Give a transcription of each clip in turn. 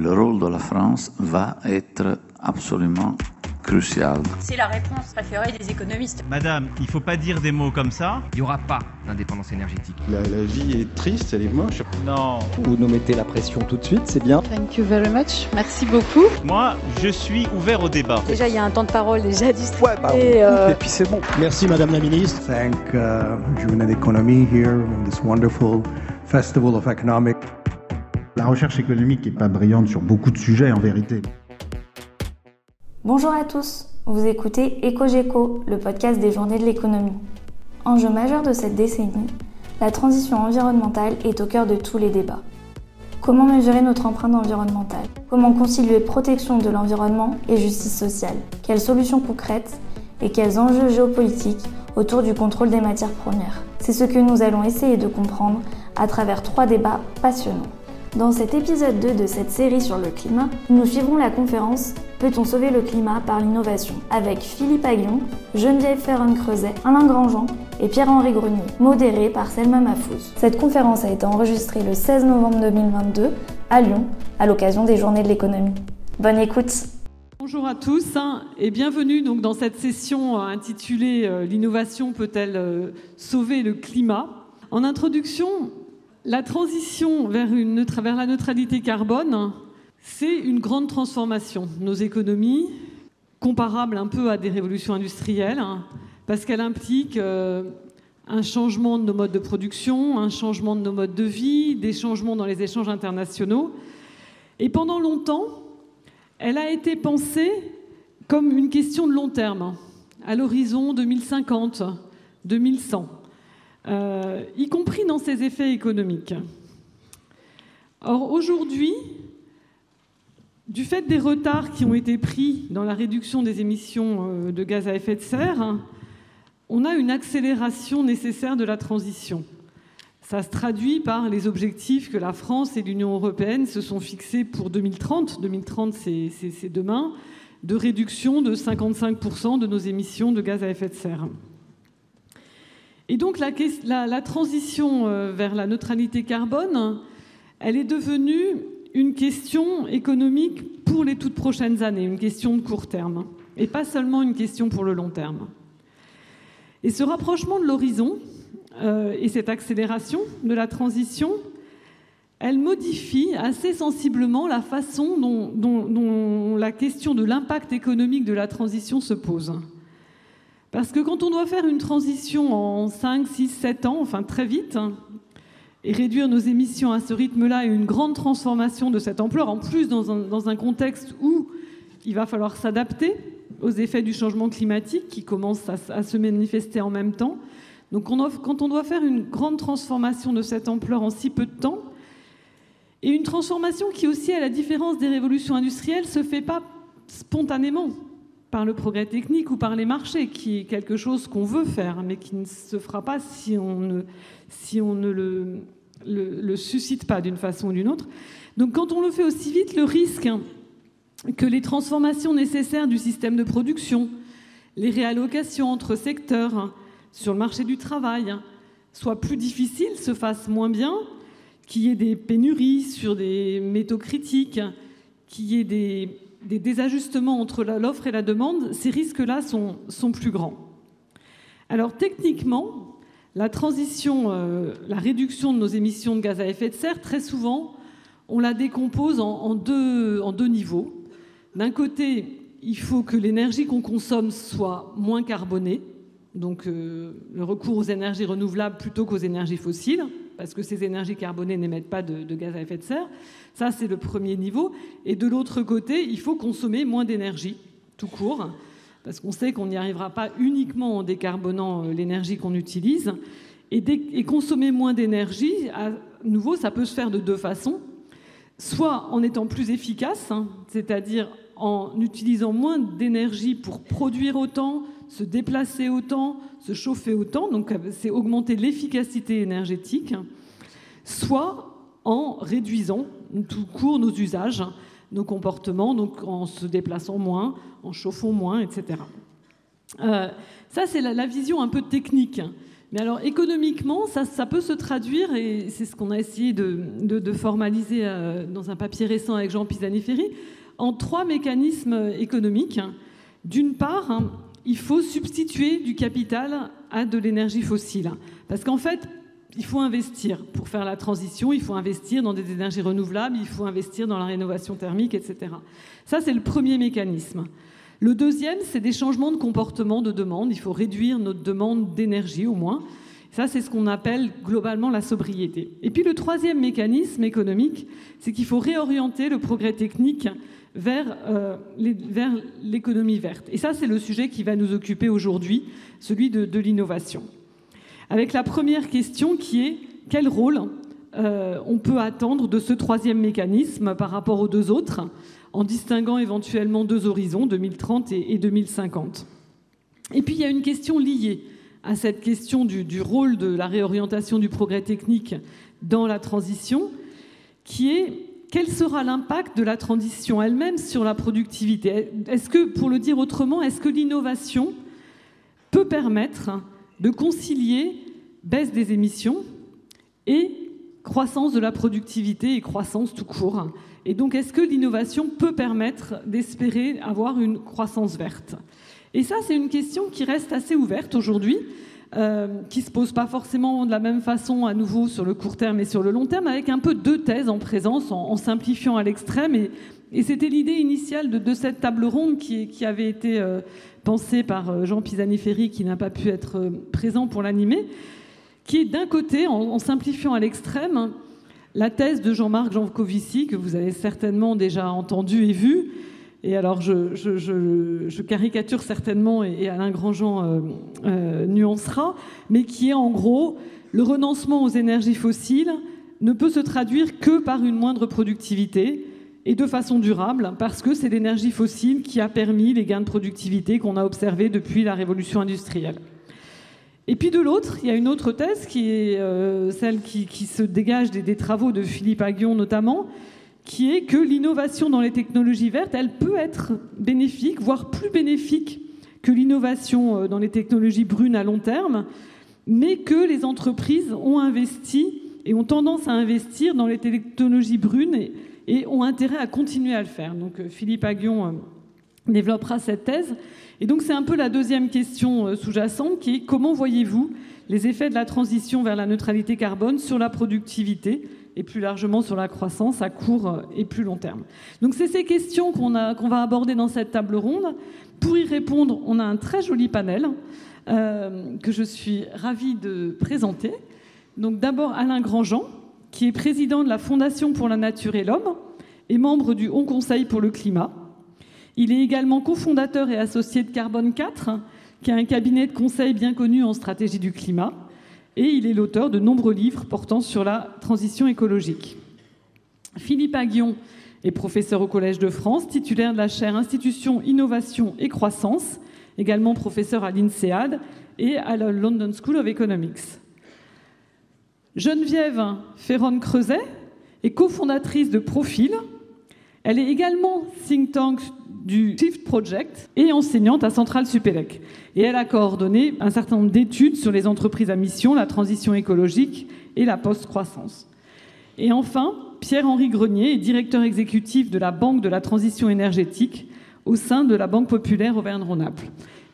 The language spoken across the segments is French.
le rôle de la France va être absolument crucial. C'est la réponse préférée des économistes. Madame, il faut pas dire des mots comme ça. Il n'y aura pas d'indépendance énergétique. La, la, vie est triste, elle est moche. Non. Vous nous mettez la pression tout de suite, c'est bien. Thank you very much. Merci beaucoup. Moi, je suis ouvert au débat. Déjà, il y a un temps de parole déjà distribué. Ouais, bah, et, euh... et, puis c'est bon. Merci Madame la Ministre. Thank uh, d'économie here in this wonderful festival of economic. La recherche économique n'est pas brillante sur beaucoup de sujets en vérité. Bonjour à tous, vous écoutez EcoGeco, le podcast des journées de l'économie. Enjeu majeur de cette décennie, la transition environnementale est au cœur de tous les débats. Comment mesurer notre empreinte environnementale? Comment concilier protection de l'environnement et justice sociale? Quelles solutions concrètes et quels enjeux géopolitiques autour du contrôle des matières premières? C'est ce que nous allons essayer de comprendre à travers trois débats passionnants. Dans cet épisode 2 de cette série sur le climat, nous suivrons la conférence Peut-on sauver le climat par l'innovation avec Philippe Aguillon, Geneviève Ferron-Creuset, Alain Grandjean et Pierre-Henri Grenier, modérée par Selma Mahfouz. Cette conférence a été enregistrée le 16 novembre 2022 à Lyon, à l'occasion des Journées de l'économie. Bonne écoute Bonjour à tous hein, et bienvenue donc dans cette session intitulée L'innovation peut-elle sauver le climat? En introduction, la transition vers, la neutralité carbone, c'est une grande transformation nos économies, comparable un peu à des révolutions industrielles, parce qu'elle implique euh, un changement de nos modes de production, un changement de nos modes de vie, des changements dans les échanges internationaux. Et pendant longtemps, elle a été pensée comme une question de long terme, à l'horizon 2050, 2100 euh, y compris dans ses effets économiques. Or, aujourd'hui, du fait des retards qui ont été pris dans la réduction des émissions de gaz à effet de serre, on a une accélération nécessaire de la transition. Ça se traduit par les objectifs que la France et l'Union européenne se sont fixés pour 2030. 2030, c'est demain, de réduction de 55% de nos émissions de gaz à effet de serre. Et donc la, transition vers la neutralité carbone, elle est devenue une question économique pour les toutes prochaines années, une question de court terme, et pas seulement une question pour le long terme. Et ce rapprochement de l'horizon euh, et cette accélération de la transition, elle modifie assez sensiblement la façon dont la question de l'impact économique de la transition se pose. Parce que quand on doit faire une transition en 5, 6, 7 ans, enfin très vite, et réduire nos émissions à ce rythme-là et une grande transformation de cette ampleur, en plus dans un, contexte où il va falloir s'adapter aux effets du changement climatique qui commencent à, se manifester en même temps. Donc quand on doit faire une grande transformation de cette ampleur en si peu de temps, et une transformation qui aussi, à la différence des révolutions industrielles, se fait pas spontanément par le progrès technique ou par les marchés, qui est quelque chose qu'on veut faire, mais qui ne se fera pas si on ne, si on ne le, le, le suscite pas d'une façon ou d'une autre. Donc quand on le fait aussi vite, le risque que les transformations nécessaires du système de production, les réallocations entre secteurs sur le marché du travail soient plus difficiles, se fassent moins bien, qu'il y ait des pénuries sur des métaux critiques, qu'il y ait des des désajustements entre l'offre et la demande, ces risques-là sont, sont, plus grands. Alors techniquement, la transition, euh, la réduction de nos émissions de gaz à effet de serre, très souvent, on la décompose en, en, deux, en deux, niveaux. D'un côté, il faut que l'énergie qu'on consomme soit moins carbonée, donc euh, le recours aux énergies renouvelables plutôt qu'aux énergies fossiles, parce que ces énergies carbonées n'émettent pas de, gaz à effet de serre. Ça, c'est le premier niveau. Et de l'autre côté, il faut consommer moins d'énergie, tout court, parce qu'on sait qu'on n'y arrivera pas uniquement en décarbonant l'énergie qu'on utilise. Et, et, consommer moins d'énergie, à nouveau, ça peut se faire de deux façons. Soit en étant plus efficace, hein, c'est-à-dire en utilisant moins d'énergie pour produire autant, se déplacer autant, se chauffer autant, donc c'est augmenter l'efficacité énergétique, soit en réduisant tout court nos usages, nos comportements, donc en se déplaçant moins, en chauffant moins, etc. Euh, ça, c'est la, vision un peu technique Mais alors économiquement, ça, ça peut se traduire, et c'est ce qu'on a essayé de formaliser euh, dans un papier récent avec Jean Pisani-Ferry, en trois mécanismes économiques. D'une part, hein, il faut substituer du capital à de l'énergie fossile. Parce qu'en fait, il faut investir pour faire la transition, il faut investir dans des énergies renouvelables, il faut investir dans la rénovation thermique, etc. Ça, c'est le premier mécanisme. Le deuxième, c'est des changements de comportement de demande. Il faut réduire notre demande d'énergie au moins. Ça, c'est ce qu'on appelle globalement la sobriété. Et puis le troisième mécanisme économique, c'est qu'il faut réorienter le progrès technique vers, euh, vers l'économie verte. Et ça, c'est le sujet qui va nous occuper aujourd'hui, celui de, l'innovation. Avec la première question qui est quel rôle euh, on peut attendre de ce troisième mécanisme par rapport aux deux autres en distinguant éventuellement deux horizons, 2030 et, 2050. Et puis il y a une question liée à cette question du, rôle de la réorientation du progrès technique dans la transition, qui est quel sera l'impact de la transition elle-même sur la productivité Est-ce que, pour le dire autrement, est-ce que l'innovation peut permettre de concilier baisse des émissions et croissance de la productivité et croissance tout court? Et donc, est-ce que l'innovation peut permettre d'espérer avoir une croissance verte? Et ça, c'est une question qui reste assez ouverte aujourd'hui, euh, qui se pose pas forcément de la même façon à nouveau sur le court terme et sur le long terme, avec un peu deux thèses en présence, en, simplifiant à l'extrême. Et, c'était l'idée initiale de, cette table ronde qui, avait été euh, pensée par euh, Jean Pisani-Ferry, qui n'a pas pu être euh, présent pour l'animer, qui est d'un côté, en, simplifiant à l'extrême, la thèse de Jean-Marc Jancovici, que vous avez certainement déjà entendu et vu. Et alors, je, caricature certainement, et, Alain Grandjean euh, euh, nuancera, mais qui est en gros le renoncement aux énergies fossiles ne peut se traduire que par une moindre productivité et de façon durable, parce que c'est l'énergie fossile qui a permis les gains de productivité qu'on a observés depuis la révolution industrielle. Et puis de l'autre, il y a une autre thèse qui est euh, celle qui, qui, se dégage des, des, travaux de Philippe Aguillon notamment, qui est que l'innovation dans les technologies vertes, elle peut être bénéfique, voire plus bénéfique que l'innovation euh, dans les technologies brunes à long terme, mais que les entreprises ont investi et ont tendance à investir dans les technologies brunes et, ont intérêt à continuer à le faire. Donc euh, Philippe Aguillon développera cette thèse. Et donc c'est un peu la deuxième question euh, sous-jacente qui est comment voyez-vous les effets de la transition vers la neutralité carbone sur la productivité et plus largement sur la croissance à court euh, et plus long terme. Donc c'est ces questions qu'on va aborder dans cette table ronde. Pour y répondre, on a un très joli panel euh, que je suis ravie de présenter. Donc d'abord Alain Grandjean, qui est président de la Fondation pour la nature et l'homme et membre du Haut Conseil pour le climat. Il est également cofondateur et associé de Carbone 4, qui est un cabinet de conseil bien connu en stratégie du climat. Et il est l'auteur de nombreux livres portant sur la transition écologique. Philippe Aguillon est professeur au Collège de France, titulaire de la chaire Institutions, Innovation et Croissance, également professeur à l'INSEAD et à la London School of Economics. Geneviève Ferron-Creuset est cofondatrice de Profil. Elle est également think tank du Shift Project et enseignante à Centrale Supélec. Et elle a coordonné un certain nombre d'études sur les entreprises à mission, la transition écologique et la post-croissance. Et enfin, Pierre-Henri Grenier est directeur exécutif de la Banque de la transition énergétique au sein de la Banque populaire Auvergne-Rhône-Alpes.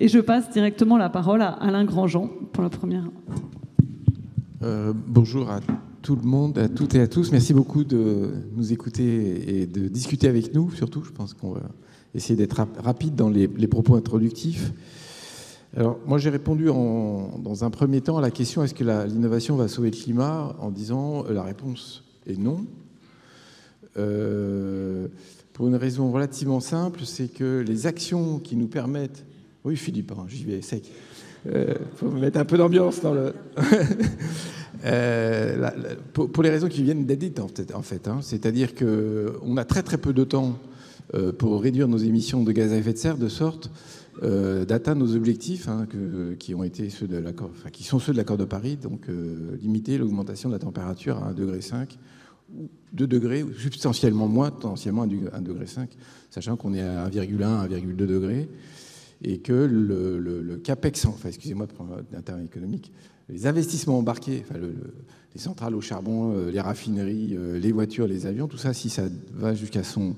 Et je passe directement la parole à Alain Grandjean pour la première. Euh, bonjour à tout le monde, à toutes et à tous. Merci beaucoup de nous écouter et de discuter avec nous, surtout. Je pense qu'on va essayer d'être rapide dans les, propos introductifs. Alors, moi, j'ai répondu dans un premier temps à la question est-ce que l'innovation va sauver le climat en disant euh, la réponse est non. Euh, pour une raison relativement simple, c'est que les actions qui nous permettent. Oui, Philippe, hein, j'y vais sec. Il euh, faut mettre un peu d'ambiance dans le. pour, les raisons qui viennent d'être dites, en fait. Hein, C'est-à-dire qu'on a très très peu de temps pour réduire nos émissions de gaz à effet de serre, de sorte euh, d'atteindre nos objectifs hein, qui, ont été ceux de enfin, qui sont ceux de l'accord de Paris, donc euh, limiter l'augmentation de la température à 1,5 degré ou 2 degrés, ou substantiellement moins, potentiellement 1,5 degré, sachant qu'on est à 1,1, 1,2 degrés. et que le, CAPEX, enfin excusez-moi prendre un terme économique, les investissements embarqués, enfin les centrales au charbon, euh, les raffineries, euh, les voitures, les avions, tout ça, si ça va jusqu'à son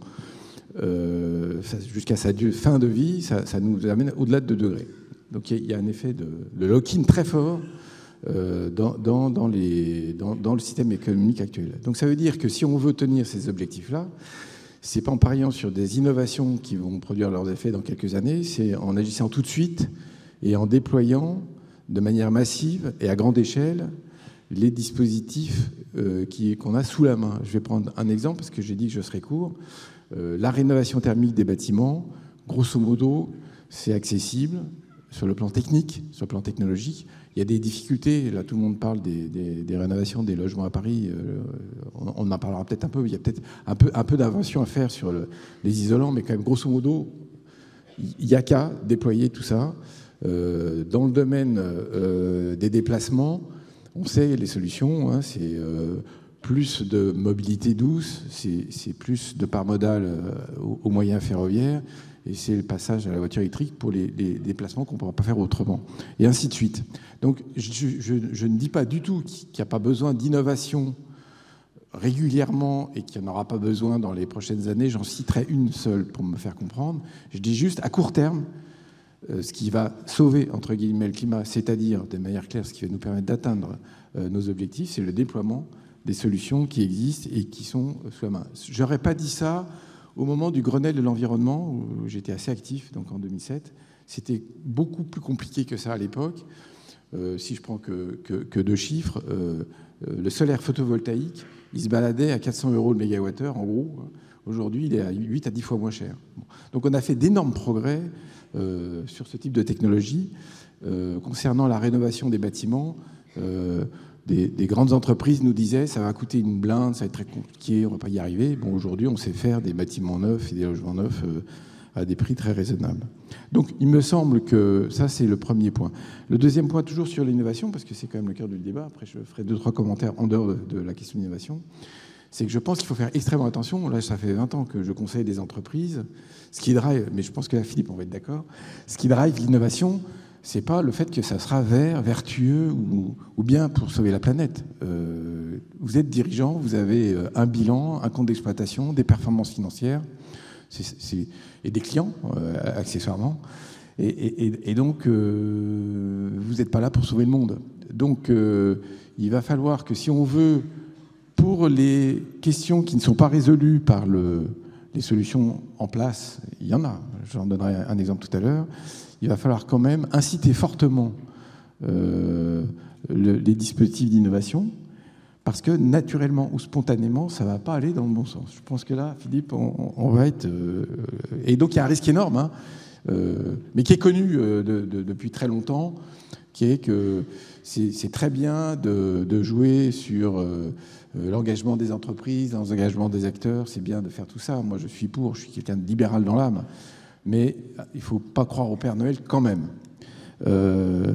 euh, jusqu'à sa fin de vie, ça, nous amène au-delà de 2 degrés. Donc il y, a un effet de, lock-in très fort les, dans, le système économique actuel. Donc ça veut dire que si on veut tenir ces objectifs-là, c'est pas en pariant sur des innovations qui vont produire leurs effets dans quelques années, c'est en agissant tout de suite et en déployant de manière massive et à grande échelle les dispositifs euh, qu'on a sous la main. Je vais prendre un exemple parce que j'ai dit que je serais court. Euh, la rénovation thermique des bâtiments, grosso modo, c'est accessible sur le plan technique, sur le plan technologique. Il y a des difficultés. Là, tout le monde parle des, rénovations des logements à Paris. Euh, on, en parlera peut-être un peu. Il y a peut-être un peu, d'invention à faire sur les isolants, mais quand même, grosso modo, il n'y a qu'à déployer tout ça. Euh, dans le domaine des déplacements, on sait les solutions. Hein, c'est plus de mobilité douce, c'est plus de part modale aux moyens ferroviaires et c'est le passage à la voiture électrique pour les, déplacements qu'on ne pourra pas faire autrement, et ainsi de suite. Donc je, ne dis pas du tout qu'il n'y a pas besoin d'innovation régulièrement et qu'il n'y en aura pas besoin dans les prochaines années. J'en citerai une seule pour me faire comprendre. Je dis juste à court terme, euh, ce qui va sauver, entre guillemets, le climat, c'est-à-dire de manière claire ce qui va nous permettre d'atteindre euh, nos objectifs, c'est le déploiement des solutions qui existent et qui sont sous la main. Je n'aurais pas dit ça au moment du Grenelle de l'environnement, où j'étais assez actif, donc en 2007, c'était beaucoup plus compliqué que ça à l'époque. Euh, si je prends que, que, deux chiffres, euh, euh, le solaire photovoltaïque, il se baladait à 400 euros le mégawattheure, en gros. Aujourd'hui, il est à 8 à 10 fois moins cher. Donc on a fait d'énormes progrès sur ce type de technologie. concernant la rénovation des bâtiments, des, grandes entreprises nous disaient ça va coûter une blinde, ça va être très compliqué, on ne va pas y arriver. Bon, aujourd'hui, on sait faire des bâtiments neufs et des logements neufs euh, à des prix très raisonnables. Donc, il me semble que ça, c'est le premier point. Le deuxième point, toujours sur l'innovation, parce que c'est quand même le cœur du débat, après je ferai deux, trois commentaires en dehors de, la question de l'innovation, c'est que je pense qu'il faut faire extrêmement attention. Là, ça fait 20 ans que je conseille des entreprises. Ce qui drive, mais je pense que là, Philippe, on va être d'accord, ce qui drive l'innovation, c'est pas le fait que ça sera vert, vertueux ou, bien pour sauver la planète. Euh, vous êtes dirigeant, vous avez euh, un bilan, un compte d'exploitation, des performances financières et des clients, euh, accessoirement. Et, donc, vous n'êtes pas là pour sauver le monde. Donc, il va falloir que si on veut, pour les questions qui ne sont pas résolues par les solutions en place, il y en a, j'en donnerai un exemple tout à l'heure, il va falloir quand même inciter fortement euh, les dispositifs d'innovation, parce que naturellement ou spontanément, ça ne va pas aller dans le bon sens. Je pense que là, Philippe, on, va être... Euh, et donc il y a un risque énorme, hein, euh, mais qui est connu depuis très longtemps, qui est que c'est très bien de, jouer sur l'engagement des entreprises, l'engagement des acteurs, c'est bien de faire tout ça. Moi, je suis pour, je suis quelqu'un de libéral dans l'âme mais il ne faut pas croire au Père Noël quand même. Euh,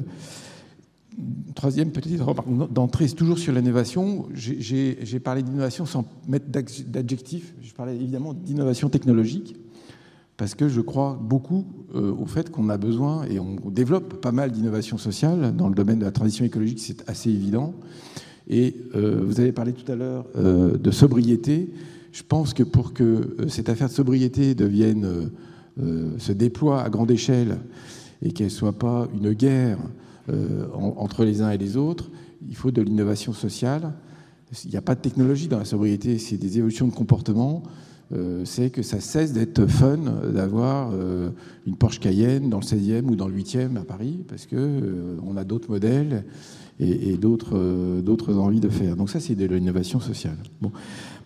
troisième petite remarque d'entrée, c'est toujours sur l'innovation. J'ai parlé d'innovation sans mettre d'adjectif. Je parlais évidemment d'innovation technologique parce que je crois beaucoup euh, au fait qu'on a besoin et on développe pas mal d'innovation sociale dans le domaine de la transition écologique, c'est assez évident. Et euh, vous avez parlé tout à l'heure de sobriété. Je pense que pour que cette affaire de sobriété devienne se déploie à grande échelle et qu'elle ne soit pas une guerre euh, entre les uns et les autres, il faut de l'innovation sociale. Il n'y a pas de technologie dans la sobriété, c'est des évolutions de comportement. Euh, c'est que ça cesse d'être fun d'avoir une Porsche Cayenne dans le 16e ou dans le 8e à Paris, parce qu'on on a d'autres modèles et, d'autres envies de faire. Donc ça, c'est de l'innovation sociale.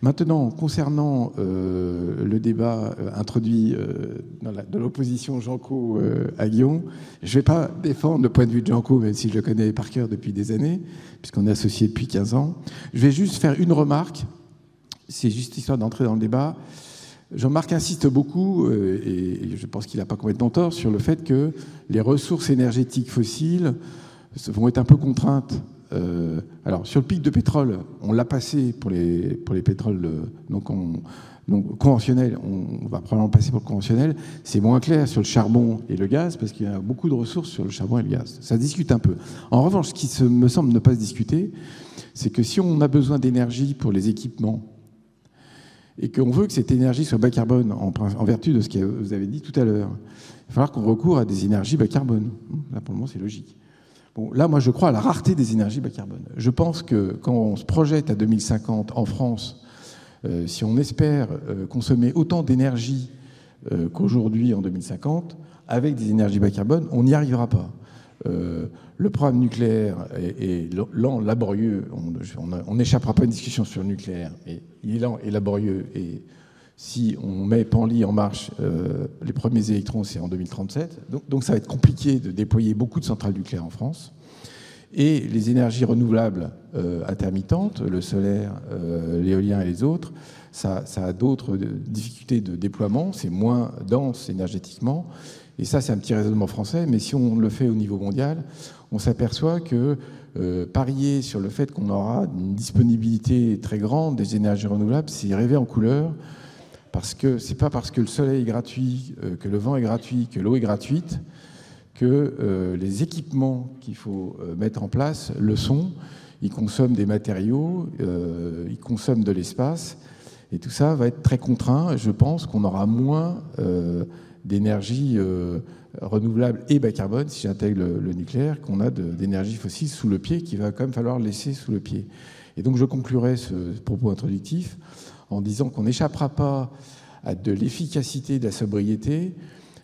Maintenant, concernant euh, le débat euh, introduit euh, dans de l'opposition Janco à Guillaume, je ne vais pas défendre le point de vue de Janco, même si je le connais par cœur depuis des années, puisqu'on est associés depuis 15 ans. Je vais juste faire une remarque, c'est juste histoire d'entrer dans le débat. Jean-Marc insiste beaucoup, et je pense qu'il n'a pas complètement tort, sur le fait que les ressources énergétiques fossiles vont être un peu contraintes euh, alors, sur le pic de pétrole, on l'a passé pour les, pour les pétroles donc conventionnels. On va probablement passer pour le conventionnel. C'est moins clair sur le charbon et le gaz parce qu'il y a beaucoup de ressources sur le charbon et le gaz. Ça discute un peu. En revanche, ce qui me semble ne pas se discuter, c'est que si on a besoin d'énergie pour les équipements et qu'on veut que cette énergie soit bas carbone en, en vertu de ce que vous avez dit tout à l'heure, il va falloir qu'on recourt à des énergies bas carbone. Là, pour le moment, c'est logique. Là, moi, je crois à la rareté des énergies bas carbone. Je pense que quand on se projette à 2050 en France, euh, si on espère euh, consommer autant d'énergie euh, qu'aujourd'hui en 2050, avec des énergies bas carbone, on n'y arrivera pas. le programme nucléaire est, lent, laborieux. On n'échappera pas à une discussion sur le nucléaire, mais il est lent et laborieux. Si on met Panly en marche, les premiers électrons, c'est en 2037. Donc, ça va être compliqué de déployer beaucoup de centrales nucléaires en France. Et les énergies renouvelables euh, intermittentes, le solaire, euh, l'éolien et les autres, ça, a d'autres difficultés de déploiement, c'est moins dense énergétiquement. Et ça, c'est un petit raisonnement français, mais si on le fait au niveau mondial, on s'aperçoit que euh, parier sur le fait qu'on aura une disponibilité très grande des énergies renouvelables, c'est rêver en couleur, parce que c'est pas parce que le soleil est gratuit, que le vent est gratuit, que l'eau est gratuite, que euh, les équipements qu'il faut euh, mettre en place le sont. Ils consomment des matériaux, euh, ils consomment de l'espace, et tout ça va être très contraint. Je pense qu'on aura moins d'énergie renouvelable et bas carbone, si j'intègre le, nucléaire, qu'on a d'énergie fossile sous le pied, qu'il va quand même falloir laisser sous le pied. Et donc je conclurai ce propos introductif en disant qu'on n'échappera pas à de l'efficacité, de la sobriété,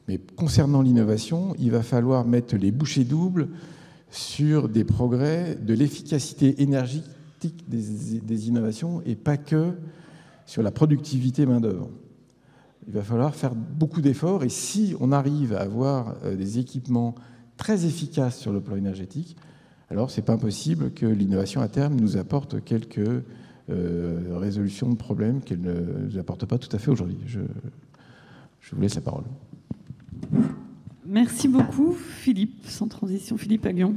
mais concernant l'innovation, il va falloir mettre les bouchées doubles sur des progrès de l'efficacité énergétique des, innovations et pas que sur la productivité main-d'œuvre. Il va falloir faire beaucoup d'efforts et si on arrive à avoir euh, des équipements très efficaces sur le plan énergétique, alors c'est pas impossible que l'innovation à terme nous apporte quelques euh, résolutions de problèmes qu'elle ne nous apporte pas tout à fait aujourd'hui. Je, je vous laisse la parole. Merci beaucoup, Philippe, sans transition, Philippe Aguillon.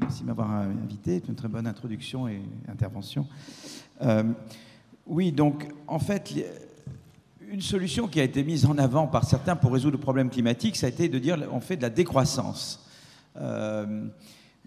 Merci de m'avoir invité. C'est une très bonne introduction et intervention. Euh, oui, donc, en fait, une solution qui a été mise en avant par certains pour résoudre le problème climatique, ça a été de dire on fait de la décroissance. Euh,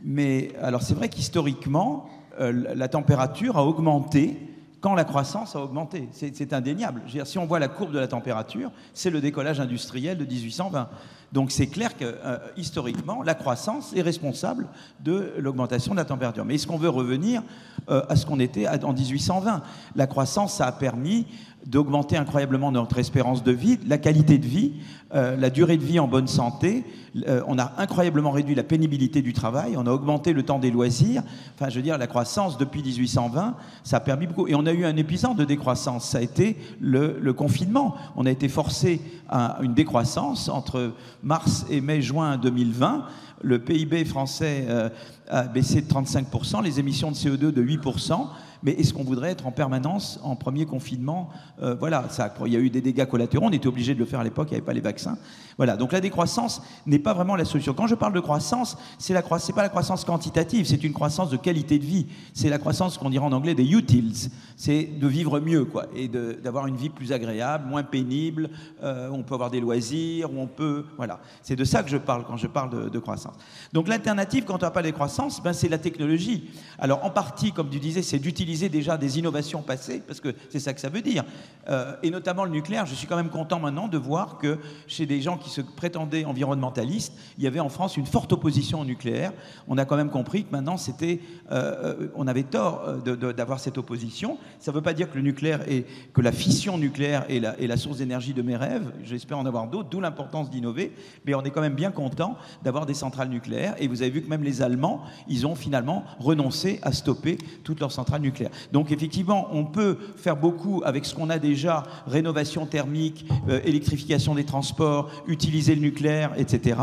mais alors, c'est vrai qu'historiquement, euh, la température a augmenté quand la croissance a augmenté. C'est indéniable. si on voit la courbe de la température, c'est le décollage industriel de 1820. Donc c'est clair que euh, historiquement, la croissance est responsable de l'augmentation de la température. Mais est-ce qu'on veut revenir euh, à ce qu'on était en 1820 La croissance, ça a permis d'augmenter incroyablement notre espérance de vie, la qualité de vie, euh, la durée de vie en bonne santé. Euh, on a incroyablement réduit la pénibilité du travail, on a augmenté le temps des loisirs. Enfin, je veux dire, la croissance depuis 1820, ça a permis beaucoup. Et on a eu un épisode de décroissance, ça a été le, confinement. On a été forcé à une décroissance entre mars et mai-juin 2020. Le PIB français euh, a baissé de 35%, les émissions de CO2 de 8% mais est-ce qu'on voudrait être en permanence en premier confinement euh, Voilà, il y a eu des dégâts collatéraux, on était obligé de le faire à l'époque, il n'y avait pas les vaccins. Voilà, donc la décroissance n'est pas vraiment la solution. Quand je parle de croissance, c'est la pas la croissance quantitative, c'est une croissance de qualité de vie. C'est la croissance qu'on dirait en anglais des utils. C'est de vivre mieux, quoi, et d'avoir une vie plus agréable, moins pénible. Euh, on peut avoir des loisirs, on peut, voilà. C'est de ça que je parle quand je parle de, croissance. Donc l'alternative quand on n'a pas les croissances, ben, c'est la technologie. Alors en partie, comme tu disais, c'est d'utiliser déjà des innovations passées, parce que c'est ça que ça veut dire. Euh, et notamment le nucléaire. Je suis quand même content maintenant de voir que chez des gens qui se prétendait environnementaliste, il y avait en France une forte opposition au nucléaire. On a quand même compris que maintenant, c'était, euh, euh, on avait tort d'avoir cette opposition. Ça ne veut pas dire que le nucléaire est, que la fission nucléaire est la, est la source d'énergie de mes rêves. J'espère en avoir d'autres, d'où l'importance d'innover. Mais on est quand même bien content d'avoir des centrales nucléaires. Et vous avez vu que même les Allemands, ils ont finalement renoncé à stopper toutes leurs centrales nucléaires. Donc effectivement, on peut faire beaucoup avec ce qu'on a déjà rénovation thermique, électrification des transports, utiliser le nucléaire, etc.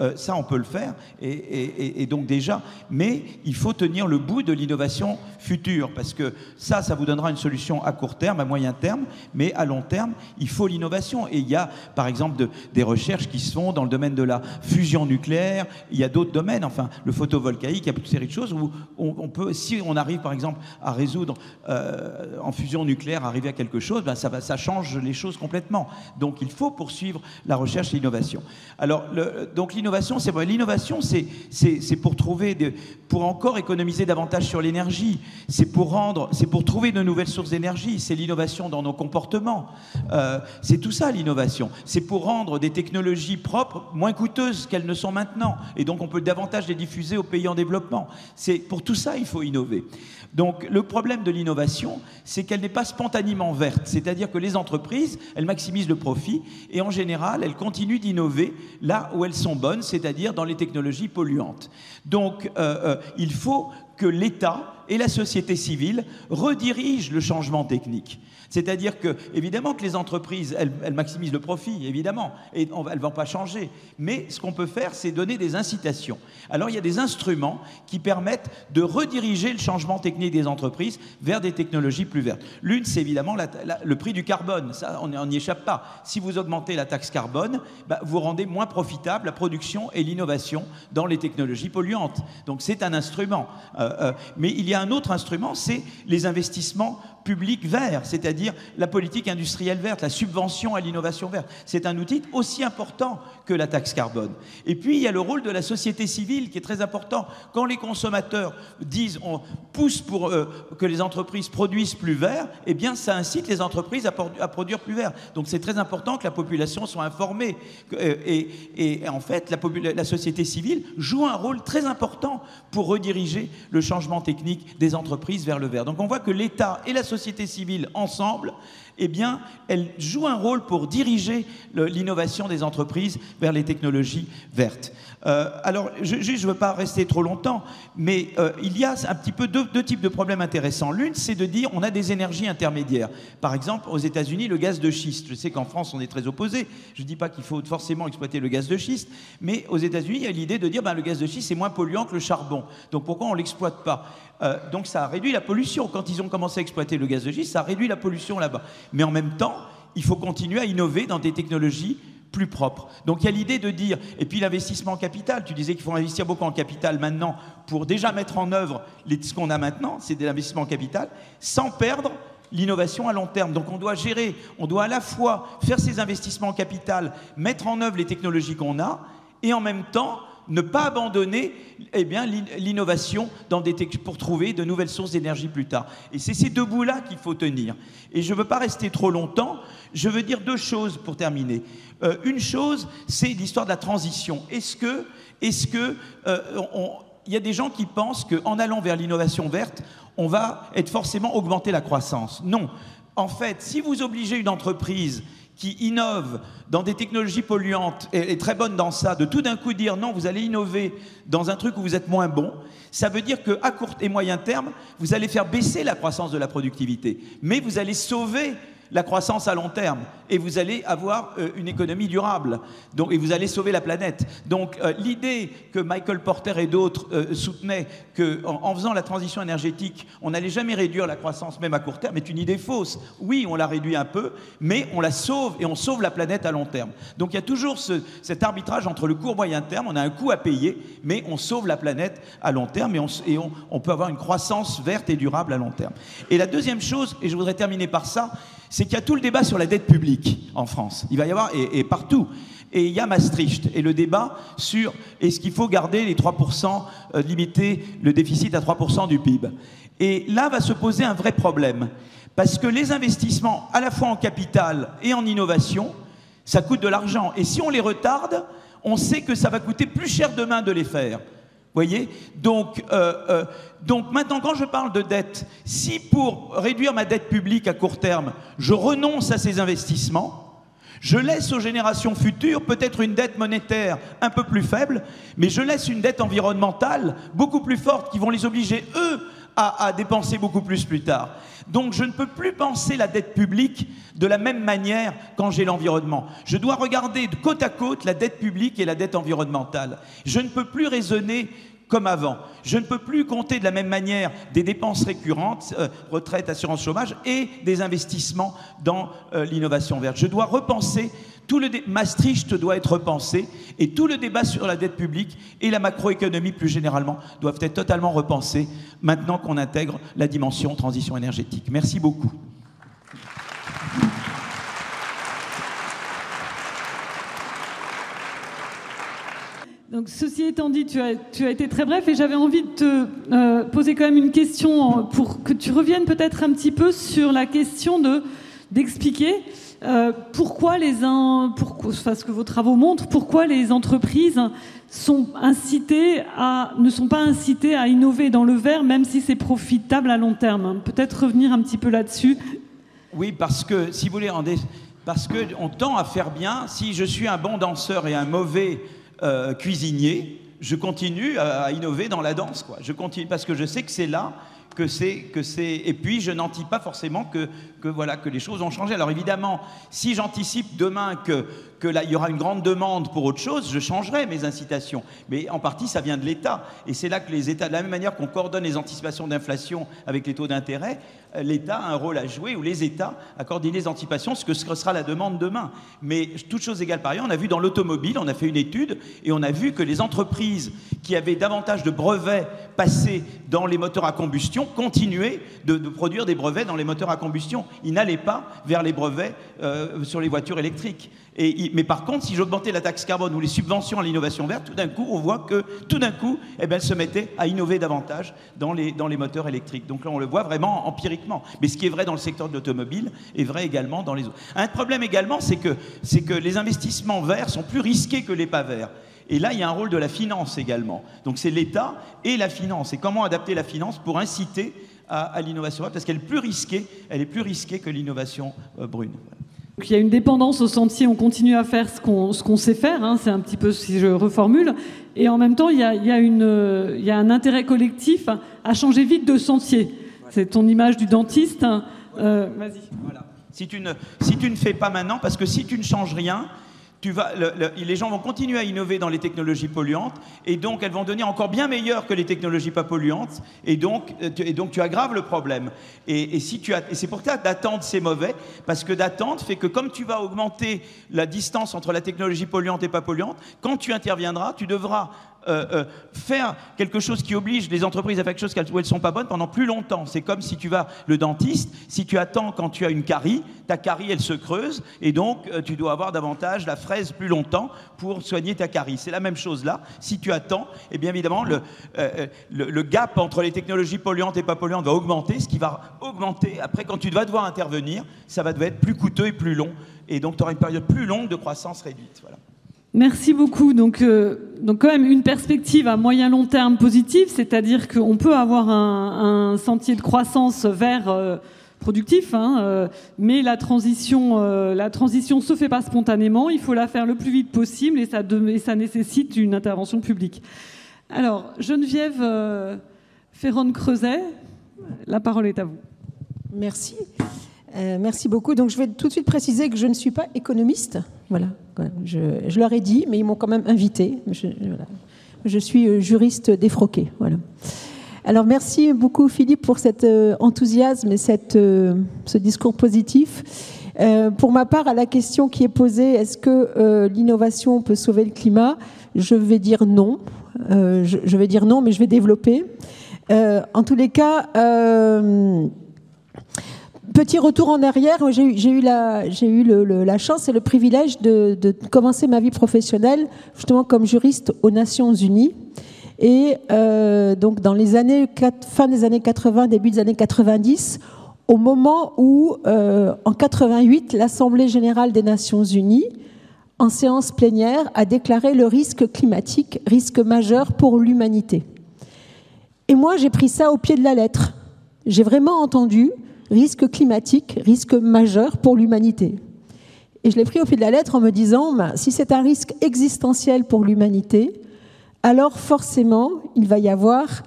Euh, ça, on peut le faire, et, donc déjà, mais il faut tenir le bout de l'innovation future, parce que ça, ça vous donnera une solution à court terme, à moyen terme, mais à long terme, il faut l'innovation. Et il y a, par exemple, des recherches qui se font dans le domaine de la fusion nucléaire, il y a d'autres domaines, enfin, le photovoltaïque, il y a toute une série de choses où on, peut, si on arrive, par exemple, à résoudre euh, en fusion nucléaire, arriver à quelque chose, ben ça, change les choses complètement. Donc il faut poursuivre la recherche et l'innovation. Alors, donc l'innovation, c'est l'innovation, c'est pour trouver, de, pour encore économiser davantage sur l'énergie. C'est pour rendre, c'est pour trouver de nouvelles sources d'énergie. C'est l'innovation dans nos comportements. Euh, c'est tout ça l'innovation. C'est pour rendre des technologies propres moins coûteuses qu'elles ne sont maintenant. Et donc on peut davantage les diffuser aux pays en développement. C'est pour tout ça il faut innover. Donc le problème de l'innovation, c'est qu'elle n'est pas spontanément verte, c'est-à-dire que les entreprises, elles maximisent le profit et en général, elles continuent d'innover là où elles sont bonnes, c'est-à-dire dans les technologies polluantes. Donc euh, euh, il faut que l'État et la société civile redirigent le changement technique. C'est-à-dire que, évidemment, que les entreprises, elles, maximisent le profit, évidemment, et elles ne vont pas changer. Mais ce qu'on peut faire, c'est donner des incitations. Alors, il y a des instruments qui permettent de rediriger le changement technique des entreprises vers des technologies plus vertes. L'une, c'est évidemment le prix du carbone. Ça, on n'y échappe pas. Si vous augmentez la taxe carbone, bah, vous rendez moins profitable la production et l'innovation dans les technologies polluantes. Donc, c'est un instrument. Euh, euh, mais il y a un autre instrument, c'est les investissements public vert, c'est-à-dire la politique industrielle verte, la subvention à l'innovation verte. C'est un outil aussi important que la taxe carbone. Et puis, il y a le rôle de la société civile qui est très important. Quand les consommateurs disent, on pousse pour euh, que les entreprises produisent plus vert, eh bien, ça incite les entreprises à, produire plus vert. Donc, c'est très important que la population soit informée. Euh, et, en fait, la, société civile joue un rôle très important pour rediriger le changement technique des entreprises vers le vert. Donc, on voit que l'État et la société civile ensemble, eh bien, elle joue un rôle pour diriger l'innovation des entreprises vers les technologies vertes. Euh, alors, je ne veux pas rester trop longtemps, mais euh, il y a un petit peu deux, types de problèmes intéressants. L'une, c'est de dire on a des énergies intermédiaires. Par exemple, aux États-Unis, le gaz de schiste. Je sais qu'en France, on est très opposé. Je ne dis pas qu'il faut forcément exploiter le gaz de schiste, mais aux États-Unis, il y a l'idée de dire ben, le gaz de schiste, c'est moins polluant que le charbon. Donc pourquoi on ne l'exploite pas? Euh, Donc ça a réduit la pollution. Quand ils ont commencé à exploiter le gaz de schiste, ça a réduit la pollution là-bas. Mais en même temps, il faut continuer à innover dans des technologies plus propre. Donc il y a l'idée de dire, et puis l'investissement en capital, tu disais qu'il faut investir beaucoup en capital maintenant pour déjà mettre en œuvre ce qu'on a maintenant, c'est de l'investissement en capital, sans perdre l'innovation à long terme. Donc on doit gérer, on doit à la fois faire ces investissements en capital, mettre en œuvre les technologies qu'on a, et en même temps ne pas abandonner eh bien, l'innovation pour trouver de nouvelles sources d'énergie plus tard. Et c'est ces deux bouts-là qu'il faut tenir. Et je ne veux pas rester trop longtemps, je veux dire deux choses pour terminer. Euh, une chose, c'est l'histoire de la transition. Est-ce que, est-ce que euh, il y a des gens qui pensent qu'en allant vers l'innovation verte, on va être forcément augmenter la croissance. Non. En fait, si vous obligez une entreprise qui innove dans des technologies polluantes et est très bonne dans ça, de tout d'un coup dire non, vous allez innover dans un truc où vous êtes moins bon, ça veut dire qu'à court et moyen terme, vous allez faire baisser la croissance de la productivité, mais vous allez sauver la croissance à long terme et vous allez avoir euh, une économie durable et vous allez sauver la planète. Donc euh, l'idée que Michael Porter et d'autres euh, soutenaient qu'en en, faisant la transition énergétique, on n'allait jamais réduire la croissance même à court terme est une idée fausse. Oui, on la réduit un peu, mais on la sauve et on sauve la planète à long terme. Donc il y a toujours cet arbitrage entre le court moyen terme, on a un coût à payer, mais on sauve la planète à long terme et on peut avoir une croissance verte et durable à long terme. Et la deuxième chose, et je voudrais terminer par ça, c'est qu'il y a tout le débat sur la dette publique en France. Il va y avoir, et, partout. Et il y a Maastricht et le débat sur est-ce qu'il faut garder les 3%, euh, limiter le déficit à 3% du PIB. Et là va se poser un vrai problème. Parce que les investissements, à la fois en capital et en innovation, ça coûte de l'argent. Et si on les retarde, on sait que ça va coûter plus cher demain de les faire voyez? Donc, euh, euh, donc maintenant, quand je parle de dette, si pour réduire ma dette publique à court terme, je renonce à ces investissements, je laisse aux générations futures peut-être une dette monétaire un peu plus faible, mais je laisse une dette environnementale beaucoup plus forte qui vont les obliger, eux, à, dépenser beaucoup plus plus tard. Donc je ne peux plus penser la dette publique de la même manière quand j'ai l'environnement. Je dois regarder de côte à côte la dette publique et la dette environnementale. Je ne peux plus raisonner comme avant. Je ne peux plus compter de la même manière des dépenses récurrentes, euh, retraite, assurance chômage, et des investissements dans euh, l'innovation verte. Je dois repenser tout le Maastricht doit être repensé et tout le débat sur la dette publique et la macroéconomie plus généralement doivent être totalement repensés maintenant qu'on intègre la dimension transition énergétique. Merci beaucoup. Donc, ceci étant dit, tu as, tu as été très bref et j'avais envie de te euh, poser quand même une question pour que tu reviennes peut-être un petit peu sur la question de d'expliquer euh, pourquoi les pourquoi, ce que vos travaux montrent, pourquoi les entreprises sont incitées à, ne sont pas incitées à innover dans le verre, même si c'est profitable à long terme? Peut-être revenir un petit peu là-dessus. Oui, parce que si vous voulez, parce qu'on tend à faire bien. Si je suis un bon danseur et un mauvais euh, cuisinier, je continue à, innover dans la danse. Je continue parce que je sais que c'est là que c'est que c'est et puis je n'anticipe pas forcément que, que voilà que les choses ont changé. Alors évidemment, si j'anticipe demain que y aura une grande demande pour autre chose, je changerai mes incitations. Mais en partie, ça vient de l'État. Et c'est là que les États, de la même manière qu'on coordonne les anticipations d'inflation avec les taux d'intérêt, euh, l'État a un rôle à jouer, ou les États à coordonner les anticipations, ce que sera la demande demain. Mais toute chose égale par ailleurs, on a vu dans l'automobile, on a fait une étude, et on a vu que les entreprises qui avaient davantage de brevets passés dans les moteurs à combustion continuaient de, produire des brevets dans les moteurs à combustion. Ils n'allaient pas vers les brevets euh, sur les voitures électriques mais par contre, si j'augmentais la taxe carbone ou les subventions à l'innovation verte, tout d'un coup, on voit que tout d'un coup, eh ben, elle se mettait à innover davantage dans les, dans les moteurs électriques. Donc là, on le voit vraiment empiriquement. Mais ce qui est vrai dans le secteur de l'automobile est vrai également dans les autres. Un problème également, c'est que, que les investissements verts sont plus risqués que les pas verts. Et là, il y a un rôle de la finance également. Donc c'est l'État et la finance. Et comment adapter la finance pour inciter à, l'innovation verte Parce qu'elle est plus risquée, elle est plus risquée que l'innovation euh, brune il y a une dépendance au sentier, on continue à faire ce qu'on sait faire, hein, c'est un petit peu si je reformule, et en même temps il y a, une, il y a un intérêt collectif à changer vite de sentier. C'est ton image du dentiste. Hein. Euh, vas-y. Voilà. Si tu, ne, si tu ne fais pas maintenant, parce que si tu ne changes rien, les gens vont continuer à innover dans les technologies polluantes et donc elles vont devenir encore bien meilleures que les technologies pas polluantes et donc, euh, et donc tu aggraves le problème. Et, si tu et c'est pour ça d'attendre c'est mauvais parce que d'attendre fait que comme tu vas augmenter la distance entre la technologie polluante et pas polluante, quand tu interviendras, tu devras euh, euh, faire quelque chose qui oblige les entreprises à faire quelque chose où elles ne sont pas bonnes pendant plus longtemps. C'est comme si tu vas le dentiste, si tu attends quand tu as une carie, ta carie elle se creuse et donc euh, tu dois avoir davantage la fraise plus longtemps pour soigner ta carie. C'est la même chose là. Si tu attends, et eh bien évidemment le, le, gap entre les technologies polluantes et pas polluantes va augmenter, ce qui va augmenter après quand tu vas devoir intervenir, ça va devoir être plus coûteux et plus long et donc tu auras une période plus longue de croissance réduite. Voilà. Merci beaucoup. Donc, euh, donc quand même une perspective à moyen long terme positive, c'est-à-dire qu'on peut avoir un, sentier de croissance vers euh, productif, hein, euh, mais la transition, la transition se fait pas spontanément. Il faut la faire le plus vite possible et ça, nécessite une intervention publique. Alors Geneviève Ferron-Creuset, la parole est à vous. Merci. Merci beaucoup. Donc je vais tout de suite préciser que je ne suis pas économiste. Voilà. Je, leur ai dit, mais ils m'ont quand même invité. Je, suis euh, juriste défroqué. Voilà. Alors merci beaucoup Philippe pour cet euh, enthousiasme et cette, euh, ce discours positif. pour ma part, à la question qui est posée, est-ce que l'innovation peut sauver le climat? Je vais dire non. Je, vais dire non, mais je vais développer. en tous les cas, Petit retour en arrière, j'ai eu, la, chance et le privilège de, commencer ma vie professionnelle justement comme juriste aux Nations Unies. Et euh, donc dans les années fin des années 80, début des années 90, au moment où, euh, en 88, l'Assemblée générale des Nations Unies, en séance plénière, a déclaré le risque climatique risque majeur pour l'humanité. Et moi, j'ai pris ça au pied de la lettre. J'ai vraiment entendu risque climatique, risque majeur pour l'humanité. Et je l'ai pris au pied de la lettre en me disant, ben, si c'est un risque existentiel pour l'humanité, alors forcément, il va y avoir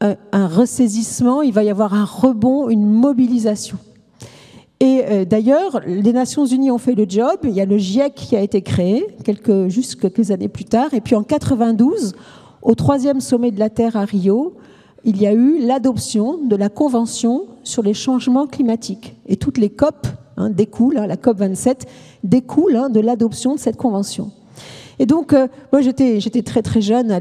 un, un, ressaisissement, il va y avoir un rebond, une mobilisation. Et euh, d'ailleurs, les Nations Unies ont fait le job. Il y a le GIEC qui a été créé quelques, juste quelques années plus tard. Et puis en 92, au troisième sommet de la Terre à Rio, il y a eu l'adoption de la Convention sur les changements climatiques. Et toutes les COP hein, découlent, hein, la COP 27 découle hein, de l'adoption de cette convention. Et donc, euh, moi, j'étais, très très jeune,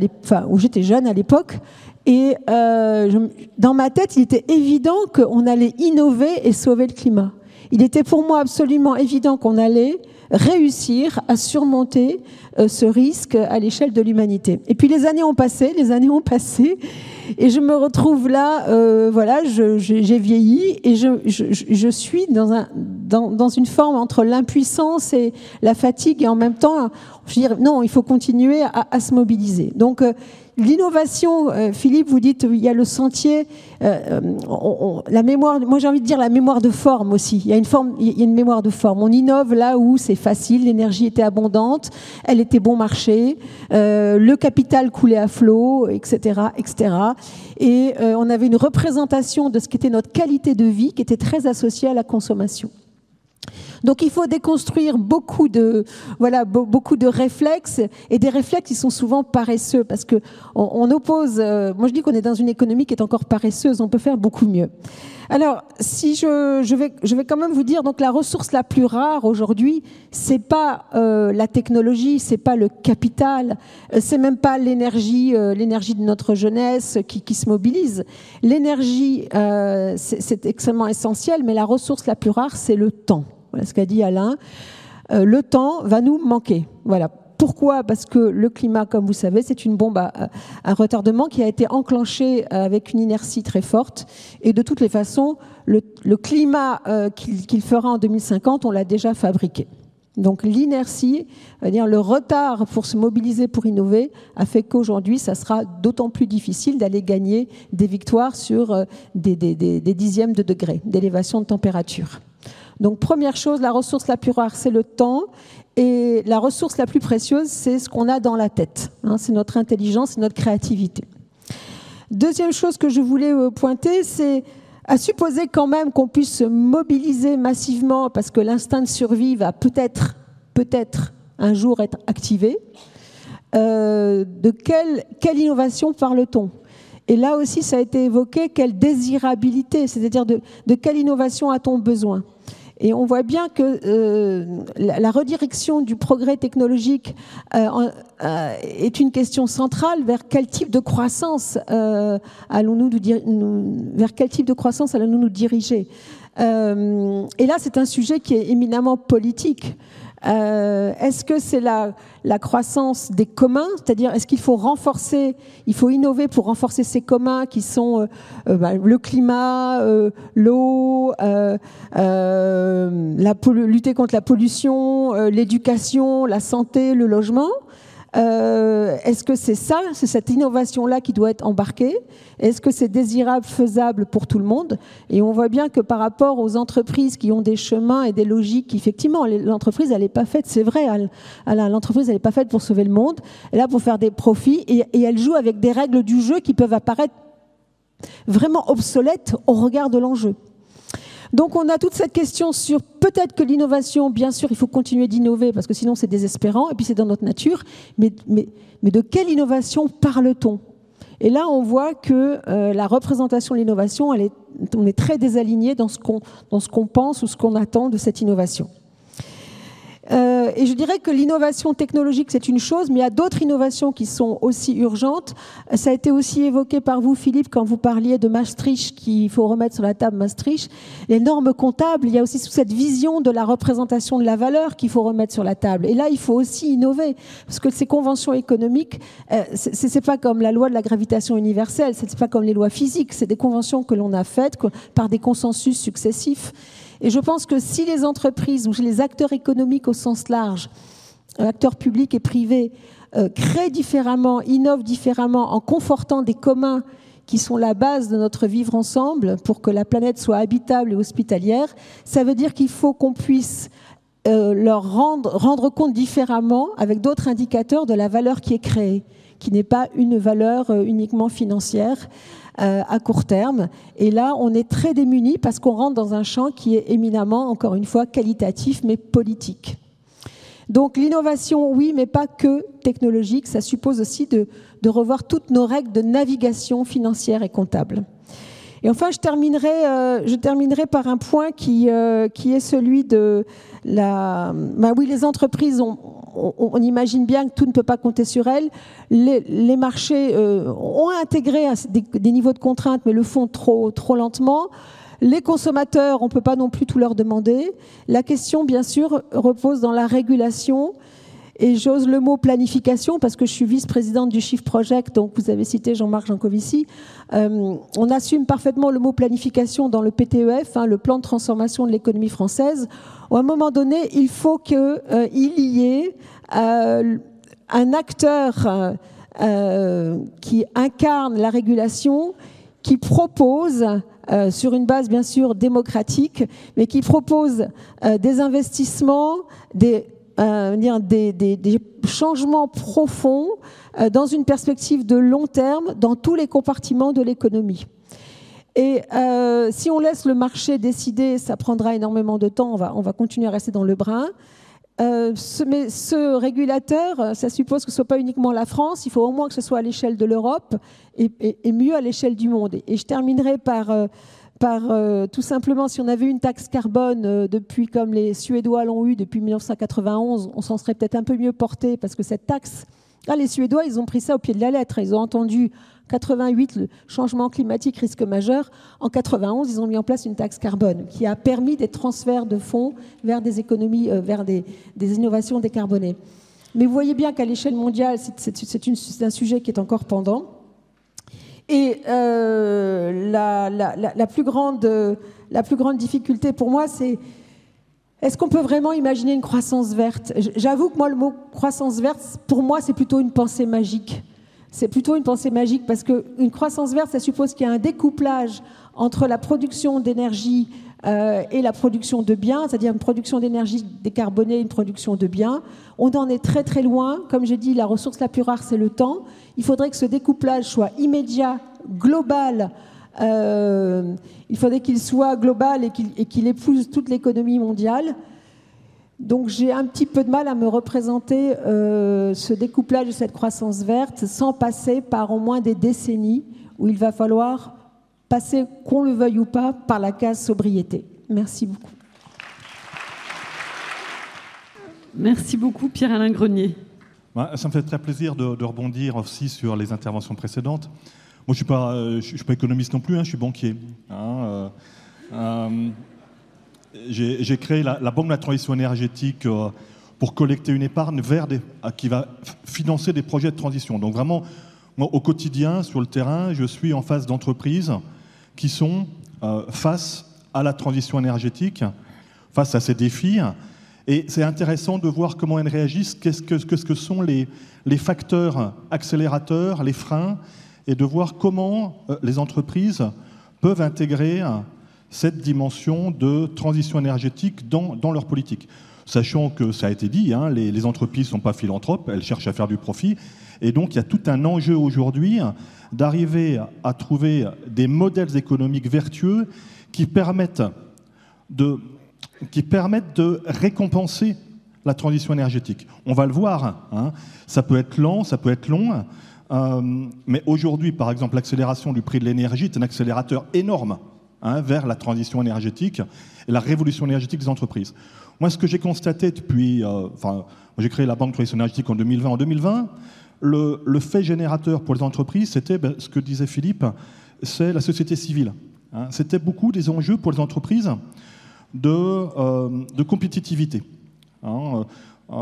ou j'étais jeune à l'époque, et euh, dans ma tête, il était évident qu'on allait innover et sauver le climat. Il était pour moi absolument évident qu'on allait réussir à surmonter euh, ce risque à l'échelle de l'humanité. Et puis les années ont passé, les années ont passé, et je me retrouve là, euh, voilà, j'ai vieilli et je, suis dans, une forme entre l'impuissance et la fatigue, et en même temps, je veux dire, non, il faut continuer à, à se mobiliser. Donc, euh, L'innovation, euh, Philippe, vous dites il y a le sentier, euh, la mémoire. Moi, j'ai envie de dire la mémoire de forme aussi. Il y a une forme, il y a une mémoire de forme. On innove là où c'est facile, l'énergie était abondante, elle était bon marché, euh, le capital coulait à flot, etc., etc. Et on avait une représentation de ce qu'était notre qualité de vie qui était très associée à la consommation. Donc il faut déconstruire beaucoup de, voilà, beaucoup de réflexes et des réflexes qui sont souvent paresseux parce que on, oppose. Euh, moi je dis qu'on est dans une économie qui est encore paresseuse. On peut faire beaucoup mieux. Alors si je, je vais, je vais quand même vous dire donc la ressource la plus rare aujourd'hui, c'est pas euh, la technologie, c'est pas le capital, euh, c'est même pas l'énergie, l'énergie de notre jeunesse qui, qui se mobilise. L'énergie, c'est extrêmement essentiel, mais la ressource la plus rare, c'est le temps. Voilà ce qu'a dit Alain. Euh, le temps va nous manquer. Voilà. Pourquoi? Parce que le climat, comme vous savez, c'est une bombe à, retardement qui a été enclenché avec une inertie très forte. Et de toutes les façons, le, climat euh, qu'il fera en 2050, on l'a déjà fabriqué. Donc l'inertie, dire le retard pour se mobiliser, pour innover, a fait qu'aujourd'hui, ça sera d'autant plus difficile d'aller gagner des victoires sur euh, des, des dixièmes de degrés d'élévation de température. Donc première chose, la ressource la plus rare, c'est le temps. Et la ressource la plus précieuse, c'est ce qu'on a dans la tête. Hein, c'est notre intelligence, c'est notre créativité. Deuxième chose que je voulais euh, pointer, c'est à supposer quand même qu'on puisse se mobiliser massivement parce que l'instinct de survie va peut-être, peut-être un jour être activé. Euh, de quelle, innovation parle-t-on? Et là aussi, ça a été évoqué, quelle désirabilité, c'est-à-dire de quelle innovation a-t-on besoin? Et on voit bien que euh, la, redirection du progrès technologique euh, euh, est une question centrale vers quel type de croissance allons-nous nous, vers quel type de croissance allons-nous nous diriger? et là, c'est un sujet qui est éminemment politique. Euh, est-ce que c'est la, la, croissance des communs, c'est-à-dire est-ce qu'il faut renforcer, il faut innover pour renforcer ces communs qui sont euh, euh, bah, le climat, l'eau, lutter contre la pollution, l'éducation, la santé, le logement euh, est-ce que c'est ça, c'est cette innovation-là qui doit être embarquée? Est-ce que c'est désirable, faisable pour tout le monde? Et on voit bien que par rapport aux entreprises qui ont des chemins et des logiques, effectivement, l'entreprise, elle n'est pas faite, c'est vrai, l'entreprise, elle n'est pas faite pour sauver le monde, elle est là pour faire des profits et elle joue avec des règles du jeu qui peuvent apparaître vraiment obsolètes au regard de l'enjeu. Donc on a toute cette question sur peut-être que l'innovation, bien sûr, il faut continuer d'innover parce que sinon c'est désespérant et puis c'est dans notre nature, mais, de quelle innovation parle-t-on? Et là, on voit que euh, la représentation de l'innovation, on est très désaligné dans ce qu'on pense ou ce qu'on attend de cette innovation. Euh, et je dirais que l'innovation technologique, c'est une chose, mais il y a d'autres innovations qui sont aussi urgentes. Ça a été aussi évoqué par vous, Philippe, quand vous parliez de Maastricht, qu'il faut remettre sur la table Maastricht. Les normes comptables, il y a aussi cette vision de la représentation de la valeur qu'il faut remettre sur la table. Et là, il faut aussi innover, parce que ces conventions économiques, euh, c'est pas comme la loi de la gravitation universelle, c'est pas comme les lois physiques, c'est des conventions que l'on a faites par des consensus successifs. Et je pense que si les entreprises ou les acteurs économiques au sens large, euh, acteurs publics et privés, euh, créent différemment, innovent différemment en confortant des communs qui sont la base de notre vivre ensemble pour que la planète soit habitable et hospitalière, ça veut dire qu'il faut qu'on puisse euh, leur rendre, rendre compte différemment avec d'autres indicateurs de la valeur qui est créée, qui n'est pas une valeur uniquement financière. Euh, à court terme. Et là, on est très démunis parce qu'on rentre dans un champ qui est éminemment, encore une fois, qualitatif mais politique. Donc l'innovation, oui, mais pas que technologique. Ça suppose aussi de, de revoir toutes nos règles de navigation financière et comptable. Et enfin, je terminerai, euh, je terminerai par un point qui, euh, qui est celui de la. Ben oui, les entreprises, on, imagine bien que tout ne peut pas compter sur elles. Les, les marchés euh, ont intégré des, des, niveaux de contraintes, mais le font trop, trop lentement. Les consommateurs, on ne peut pas non plus tout leur demander. La question, bien sûr, repose dans la régulation et j'ose le mot planification parce que je suis vice-présidente du Shift Project, donc vous avez cité Jean-Marc Jancovici. Euh, on assume parfaitement le mot planification dans le PTEF, hein, le plan de transformation de l'économie française. À un moment donné, il faut qu'il euh, y ait euh, un acteur euh, qui incarne la régulation, qui propose sur une base bien sûr démocratique, mais qui propose des investissements, des euh, des, changements profonds euh, dans une perspective de long terme dans tous les compartiments de l'économie. Et euh, si on laisse le marché décider, ça prendra énormément de temps, on va, on va continuer à rester dans le brin. Mais ce régulateur, ça suppose que ce ne soit pas uniquement la France, il faut au moins que ce soit à l'échelle de l'Europe et, mieux à l'échelle du monde. Et, je terminerai par par euh, tout simplement, si on avait une taxe carbone euh, depuis, comme les Suédois l'ont eu depuis 1991, on s'en serait peut-être un peu mieux porté parce que cette taxe, là, les Suédois, ils ont pris ça au pied de la lettre. Ils ont entendu 88, le changement climatique risque majeur. En 91, ils ont mis en place une taxe carbone qui a permis des transferts de fonds vers des économies, euh, vers des, des, innovations décarbonées. Mais vous voyez bien qu'à l'échelle mondiale, c'est un sujet qui est encore pendant. Et euh, la, plus grande, la plus grande difficulté pour moi, c'est est-ce qu'on peut vraiment imaginer une croissance verte? J'avoue que moi, le mot croissance verte, pour moi, c'est plutôt une pensée magique. C'est plutôt une pensée magique parce qu'une croissance verte, ça suppose qu'il y a un découplage entre la production d'énergie euh, et la production de biens, c'est-à-dire une production d'énergie décarbonée, une production de biens. On en est très très loin. Comme j'ai dit, la ressource la plus rare, c'est le temps. Il faudrait que ce découplage soit immédiat, global. Euh, il faudrait qu'il soit global et qu'il qu épouse toute l'économie mondiale. Donc j'ai un petit peu de mal à me représenter euh, ce découplage de cette croissance verte sans passer par au moins des décennies où il va falloir passer, qu'on le veuille ou pas, par la case sobriété. Merci beaucoup. Merci beaucoup, Pierre-Alain Grenier. Ça me fait très plaisir de, de, rebondir aussi sur les interventions précédentes. Moi, je ne suis, pas, euh, je suis pas économiste non plus, hein, je suis banquier. Hein, euh, euh, J'ai créé la, la, Banque de la transition énergétique euh, pour collecter une épargne vers des, qui va financer des projets de transition. Donc vraiment, moi, au quotidien, sur le terrain, je suis en face d'entreprises qui sont euh, face à la transition énergétique, face à ces défis. Et c'est intéressant de voir comment elles réagissent, qu'est-ce que, sont les, facteurs accélérateurs, les freins, et de voir comment euh, les entreprises peuvent intégrer cette dimension de transition énergétique dans leur politique. Sachant que ça a été dit, hein, les, entreprises ne sont pas philanthropes, elles cherchent à faire du profit. Et donc il y a tout un enjeu aujourd'hui d'arriver à trouver des modèles économiques vertueux qui permettent de, qui permettent de récompenser la transition énergétique. On va le voir, hein. ça peut être lent, ça peut être long, euh, mais aujourd'hui, par exemple, l'accélération du prix de l'énergie est un accélérateur énorme hein, vers la transition énergétique et la révolution énergétique des entreprises. Moi, ce que j'ai constaté depuis, euh, enfin, j'ai créé la Banque énergétique en 2020. En 2020, le, fait générateur pour les entreprises, c'était ben, ce que disait Philippe, c'est la société civile. Hein. C'était beaucoup des enjeux pour les entreprises de, euh, compétitivité. Hein. Euh,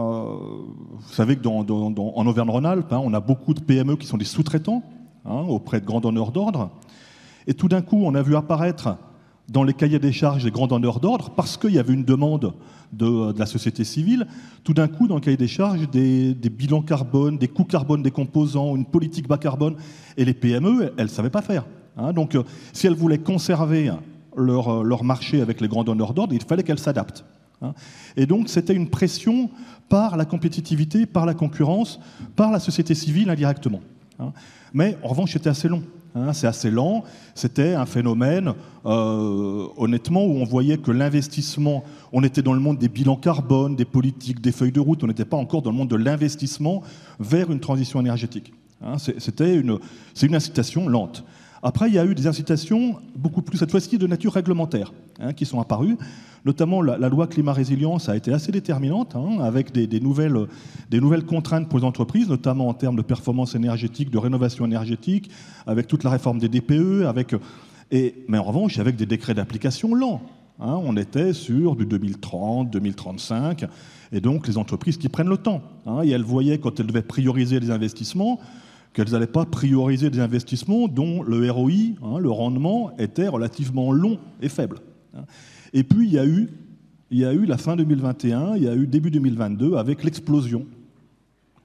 vous savez que dans, en Auvergne-Rhône-Alpes, hein, on a beaucoup de PME qui sont des sous-traitants auprès de grands donneurs d'ordre. Et tout d'un coup, on a vu apparaître dans les cahiers des charges des grands donneurs d'ordre, parce qu'il y avait une demande de, la société civile, tout d'un coup, dans le cahier des charges, des, des, bilans carbone, des coûts carbone des composants, une politique bas carbone, et les PME, elles ne savaient pas faire. Hein. Donc, euh, si elles voulaient conserver leur, euh, leur marché avec les grands donneurs d'ordre, il fallait qu'elles s'adaptent. Hein. Et donc, c'était une pression par la compétitivité, par la concurrence, par la société civile indirectement. Hein. Mais en revanche, c'était assez long. Hein, c'est assez lent. C'était un phénomène, euh, honnêtement, où on voyait que l'investissement, on était dans le monde des bilans carbone, des politiques, des feuilles de route, on n'était pas encore dans le monde de l'investissement vers une transition énergétique. Hein, C'était une, c'est une incitation lente. Après, il y a eu des incitations beaucoup plus, cette fois-ci, de nature réglementaire, hein, qui sont apparues. Notamment, la, loi climat-résilience a été assez déterminante, hein, avec des, nouvelles, contraintes pour les entreprises, notamment en termes de performance énergétique, de rénovation énergétique, avec toute la réforme des DPE, mais en revanche, avec des décrets d'application lents. Hein. on était sur du 2030, 2035, et donc les entreprises qui prennent le temps. et elles voyaient, quand elles devaient prioriser les investissements, qu'elles n'allaient pas prioriser des investissements dont le ROI, hein, le rendement, était relativement long et faible. Et puis il y a eu, il y a eu la fin 2021, il y a eu début 2022 avec l'explosion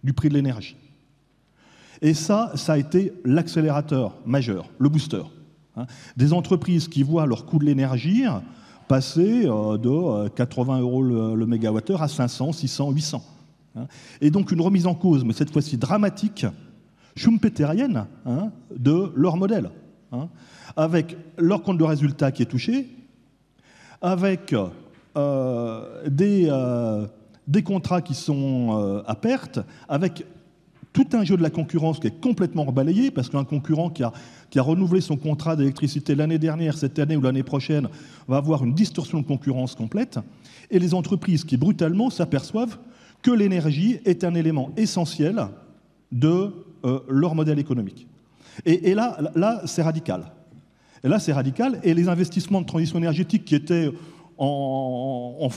du prix de l'énergie. Et ça, ça a été l'accélérateur majeur, le booster. Hein. Des entreprises qui voient leur coût de l'énergie passer euh, de 80 euh, euros le, le mégawattheure à 500, 600, 800. Et donc une remise en cause, mais cette fois-ci dramatique, schumpeterienne hein, de leur modèle, hein, avec leur compte de résultat qui est touché, avec euh, des, euh, des, contrats qui sont euh, à perte, avec tout un jeu de la concurrence qui est complètement rebalayé, parce qu'un concurrent qui a, qui a, renouvelé son contrat d'électricité l'année dernière, cette année ou l'année prochaine, va avoir une distorsion de concurrence complète, et les entreprises qui brutalement s'aperçoivent que l'énergie est un élément essentiel de leur modèle économique. Et, là, là c'est radical. Et là, c'est radical. Et les investissements de transition énergétique qui étaient en,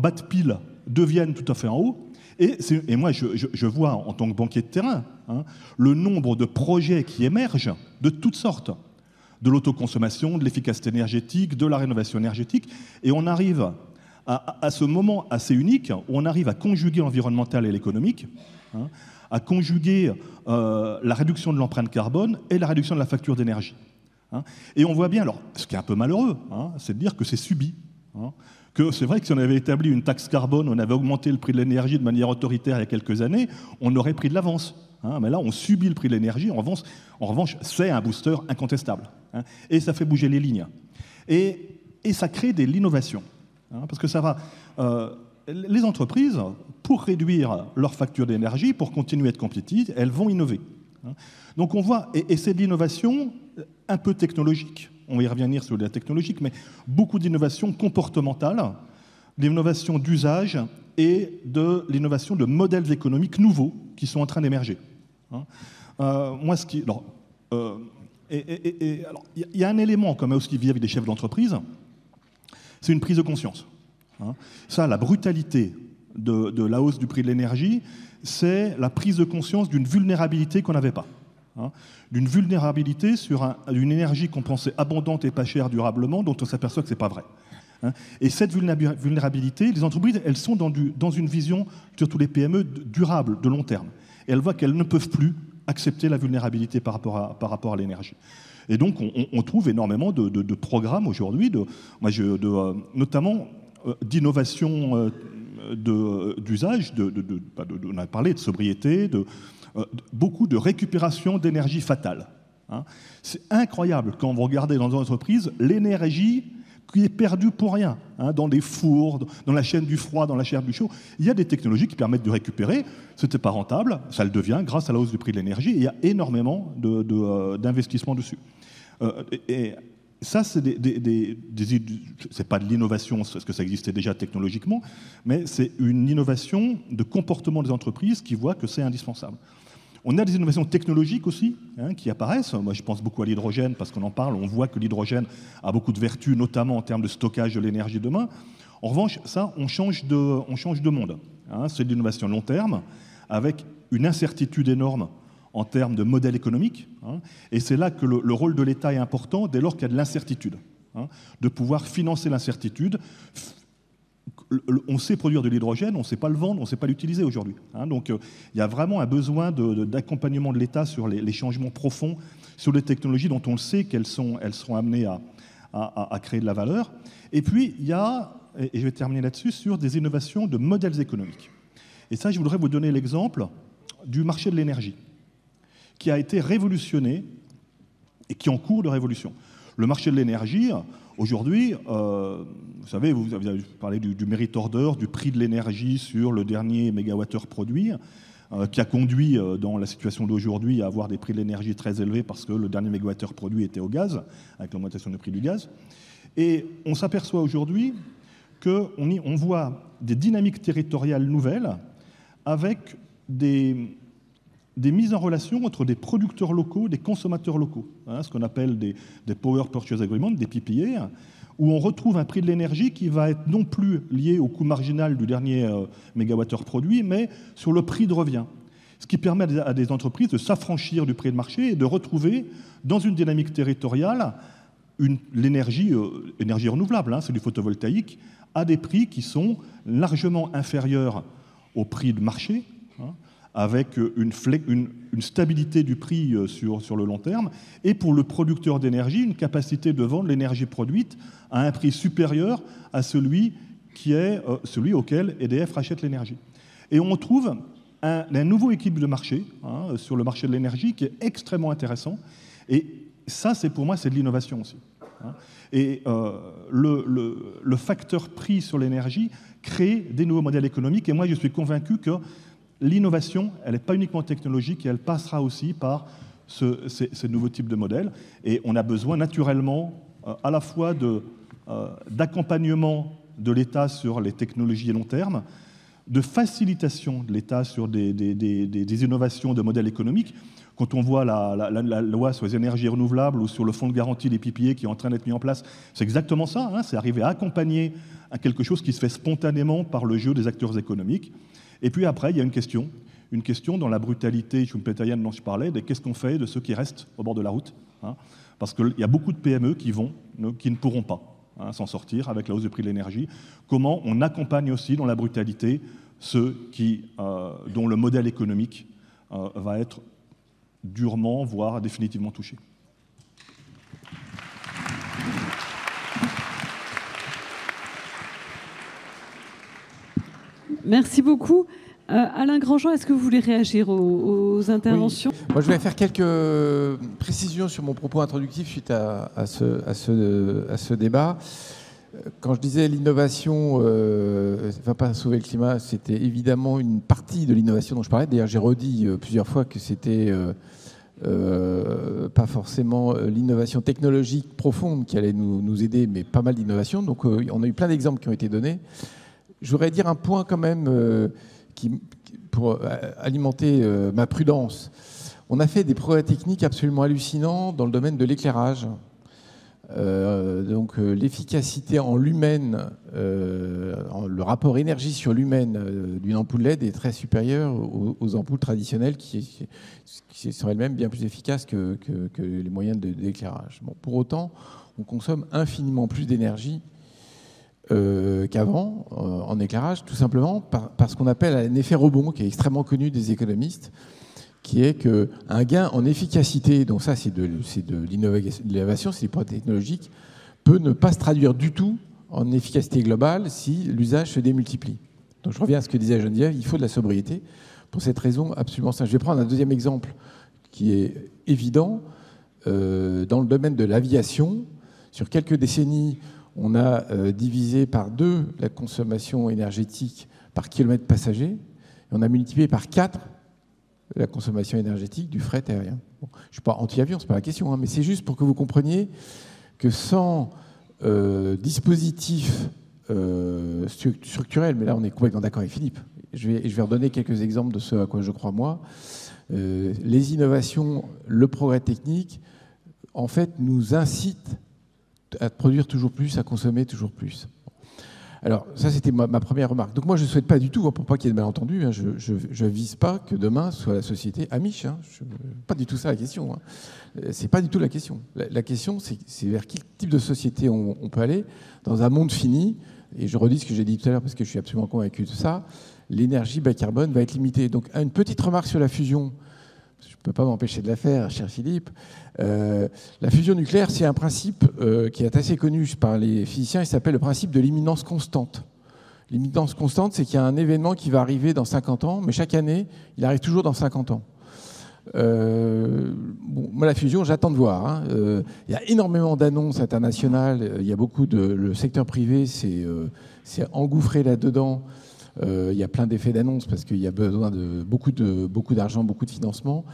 bas de pile deviennent tout à fait en haut. Et, moi, je, vois en tant que banquier de terrain hein, le nombre de projets qui émergent de toutes sortes de l'autoconsommation, de l'efficacité énergétique, de la rénovation énergétique. Et on arrive à, ce moment assez unique où on arrive à conjuguer l'environnemental et l'économique. Hein, à conjuguer euh, la réduction de l'empreinte carbone et la réduction de la facture d'énergie. Hein. Et on voit bien, alors, ce qui est un peu malheureux, hein, c'est de dire que c'est subi. Hein. que c'est vrai que si on avait établi une taxe carbone, on avait augmenté le prix de l'énergie de manière autoritaire il y a quelques années, on aurait pris de l'avance. mais là, on subit le prix de l'énergie. En revanche, c'est un booster incontestable. et ça fait bouger les lignes. Et, ça crée de l'innovation. parce que ça va. Euh, les entreprises, pour réduire leur facture d'énergie, pour continuer à être compétitives, elles vont innover. Donc on voit, et, c'est de l'innovation un peu technologique, on va y revenir sur la technologique, mais beaucoup d'innovation comportementale, d'innovation d'usage et de l'innovation de modèles économiques nouveaux qui sont en train d'émerger. Hein. Euh, moi, ce qui. Alors, euh, il y a un élément même aussi vis-à-vis des chefs d'entreprise, c'est une prise de conscience. Hein. Ça, la brutalité de, la hausse du prix de l'énergie, c'est la prise de conscience d'une vulnérabilité qu'on n'avait pas. Hein. d'une vulnérabilité sur une énergie qu'on pensait abondante et pas chère durablement, dont on s'aperçoit que ce n'est pas vrai. Hein. et cette vulnérabilité, les entreprises, elles sont dans, une vision, surtout les PME, durable, de long terme. Et elles voient qu'elles ne peuvent plus accepter la vulnérabilité par rapport à, l'énergie. Et donc, on, trouve énormément de, programmes aujourd'hui, notamment d'innovation d'usage, on a parlé de sobriété, de, beaucoup de récupération d'énergie fatale. Hein. C'est incroyable quand vous regardez dans une entreprise l'énergie qui est perdue pour rien, hein, dans des fours, dans la chaîne du froid, dans la chaîne du chaud. Il y a des technologies qui permettent de récupérer. Ce n'était pas rentable, ça le devient grâce à la hausse du prix de l'énergie. il y a énormément d'investissements dessus. et, ça, c'est des, pas de l'innovation, parce que ça existait déjà technologiquement, mais c'est une innovation de comportement des entreprises qui voient que c'est indispensable. On a des innovations technologiques aussi hein, qui apparaissent. Moi, je pense beaucoup à l'hydrogène parce qu'on en parle. On voit que l'hydrogène a beaucoup de vertus, notamment en termes de stockage de l'énergie demain. En revanche, ça, on change de, on change de monde. Hein. C'est de l'innovation long terme, avec une incertitude énorme en termes de modèle économique. Hein. et c'est là que le, rôle de l'État est important dès lors qu'il y a de l'incertitude. De pouvoir financer l'incertitude. On sait produire de l'hydrogène, on ne sait pas le vendre, on ne sait pas l'utiliser aujourd'hui. Hein. donc euh, il y a vraiment un besoin d'accompagnement de, l'État sur les, changements profonds, sur les technologies dont on le sait qu'elles elles seront amenées à, à, créer de la valeur. Et puis il y a, et je vais terminer là-dessus, sur des innovations de modèles économiques. Et ça, je voudrais vous donner l'exemple du marché de l'énergie qui a été révolutionné et qui est en cours de révolution. Le marché de l'énergie, aujourd'hui, euh, vous savez, vous avez parlé du, du merit order, du prix de l'énergie sur le dernier mégawattheure produit, euh, qui a conduit euh, dans la situation d'aujourd'hui à avoir des prix de l'énergie très élevés parce que le dernier mégawattheure produit était au gaz, avec l'augmentation du prix du gaz. Et on s'aperçoit aujourd'hui qu'on on voit des dynamiques territoriales nouvelles avec des, des mises en relation entre des producteurs locaux, des consommateurs locaux, hein, ce qu'on appelle des, Power Purchase Agreements, des PPA, où on retrouve un prix de l'énergie qui va être non plus lié au coût marginal du dernier euh, mégawattheure produit, mais sur le prix de revient. Ce qui permet à des entreprises de s'affranchir du prix de marché et de retrouver, dans une dynamique territoriale, l'énergie euh, énergie renouvelable, hein, c'est du photovoltaïque, à des prix qui sont largement inférieurs au prix de marché, hein, avec une, une, stabilité du prix euh, sur, sur le long terme, et pour le producteur d'énergie, une capacité de vendre l'énergie produite à un prix supérieur à celui, qui est, euh, celui auquel EDF rachète l'énergie. Et on trouve un, un, nouveau équilibre de marché hein, sur le marché de l'énergie qui est extrêmement intéressant. Et ça, c'est pour moi, c'est de l'innovation aussi. Hein. Et euh, le, le, facteur prix sur l'énergie crée des nouveaux modèles économiques. Et moi, je suis convaincu que l'innovation, elle n'est pas uniquement technologique, elle passera aussi par ce, ces, ces, nouveaux types de modèles. Et on a besoin naturellement euh, à la fois d'accompagnement de, l'État sur les technologies à long terme, de facilitation de l'État sur des, innovations de modèles économiques. Quand on voit la, loi sur les énergies renouvelables ou sur le fonds de garantie des PPA qui est en train d'être mis en place, c'est exactement ça. Hein, c'est arriver à accompagner à quelque chose qui se fait spontanément par le jeu des acteurs économiques. Et puis après, il y a une question, une question dans la brutalité schumpeterienne dont je parlais, de qu'est-ce qu'on fait de ceux qui restent au bord de la route hein, Parce qu'il y a beaucoup de PME qui vont, qui ne pourront pas hein, s'en sortir avec la hausse du prix de l'énergie. Comment on accompagne aussi dans la brutalité ceux euh, dont le modèle économique euh, va être durement, voire définitivement touché? Merci beaucoup. Euh, Alain Grandjean, est-ce que vous voulez réagir aux, aux interventions? Oui. Moi, je vais faire quelques précisions sur mon propos introductif suite à, à, ce, à, ce, à ce, débat. Quand je disais l'innovation ne euh, va pas sauver le climat, c'était évidemment une partie de l'innovation dont je parlais. D'ailleurs, j'ai redit euh, plusieurs fois que c'était euh, pas forcément l'innovation technologique profonde qui allait nous, nous aider, mais pas mal d'innovation. Donc, on a eu plein d'exemples qui ont été donnés. Je voudrais dire un point quand même euh, pour alimenter ma prudence. On a fait des progrès techniques absolument hallucinants dans le domaine de l'éclairage. Euh, donc euh, l'efficacité en lumen, euh, le rapport énergie sur lumen euh, d'une ampoule LED est très supérieur aux, ampoules traditionnelles qui, sont elles-mêmes bien plus efficaces que, les moyens d'éclairage. Pour autant, on consomme infiniment plus d'énergie qu'avant en éclairage, tout simplement par, ce qu'on appelle un effet rebond qui est extrêmement connu des économistes qui est qu'un gain en efficacité, donc ça c'est de, l'innovation, c'est des progrès technologiques, peut ne pas se traduire du tout en efficacité globale si l'usage se démultiplie. Donc je reviens à ce que disait Geneviève, il faut de la sobriété pour cette raison absolument simple. Je vais prendre un deuxième exemple qui est évident. Euh, dans le domaine de l'aviation, sur quelques décennies, on a euh, divisé par deux la consommation énergétique par kilomètre passager, et on a multiplié par quatre la consommation énergétique du fret aérien. Je ne suis pas anti-avion, ce n'est pas la question, hein, mais c'est juste pour que vous compreniez que sans euh, dispositif euh, structurel, mais là on est complètement d'accord avec Philippe, je vais, je vais redonner quelques exemples de ce à quoi je crois moi, les innovations, le progrès technique, en fait, nous incitent à produire toujours plus, à consommer toujours plus. Alors, ça, c'était ma, première remarque. Donc, moi, je ne souhaite pas du tout, hein, pour pas qu'il y ait de malentendus, hein, je ne vise pas que demain soit la société amiche. Hein, pas du tout ça la question. Hein. C'est pas du tout la question. La, la question, c'est vers quel type de société on, on, peut aller dans un monde fini. Et je redis ce que j'ai dit tout à l'heure parce que je suis absolument convaincu de ça. L'énergie bas carbone va être limitée. Donc, une petite remarque sur la fusion. Je ne peux pas m'empêcher de la faire, cher Philippe. Euh, la fusion nucléaire, c'est un principe euh, qui est assez connu par les physiciens. Il s'appelle le principe de l'imminence constante. L'imminence constante, c'est qu'il y a un événement qui va arriver dans 50 ans, mais chaque année, il arrive toujours dans 50 ans. Euh, moi, la fusion, j'attends de voir. hein. Il y a énormément d'annonces internationales. Il y a beaucoup de. Le secteur privé s'est engouffré là-dedans. Euh, il y a plein d'effets d'annonce parce qu'il y a besoin de beaucoup de beaucoup d'argent, beaucoup de financement.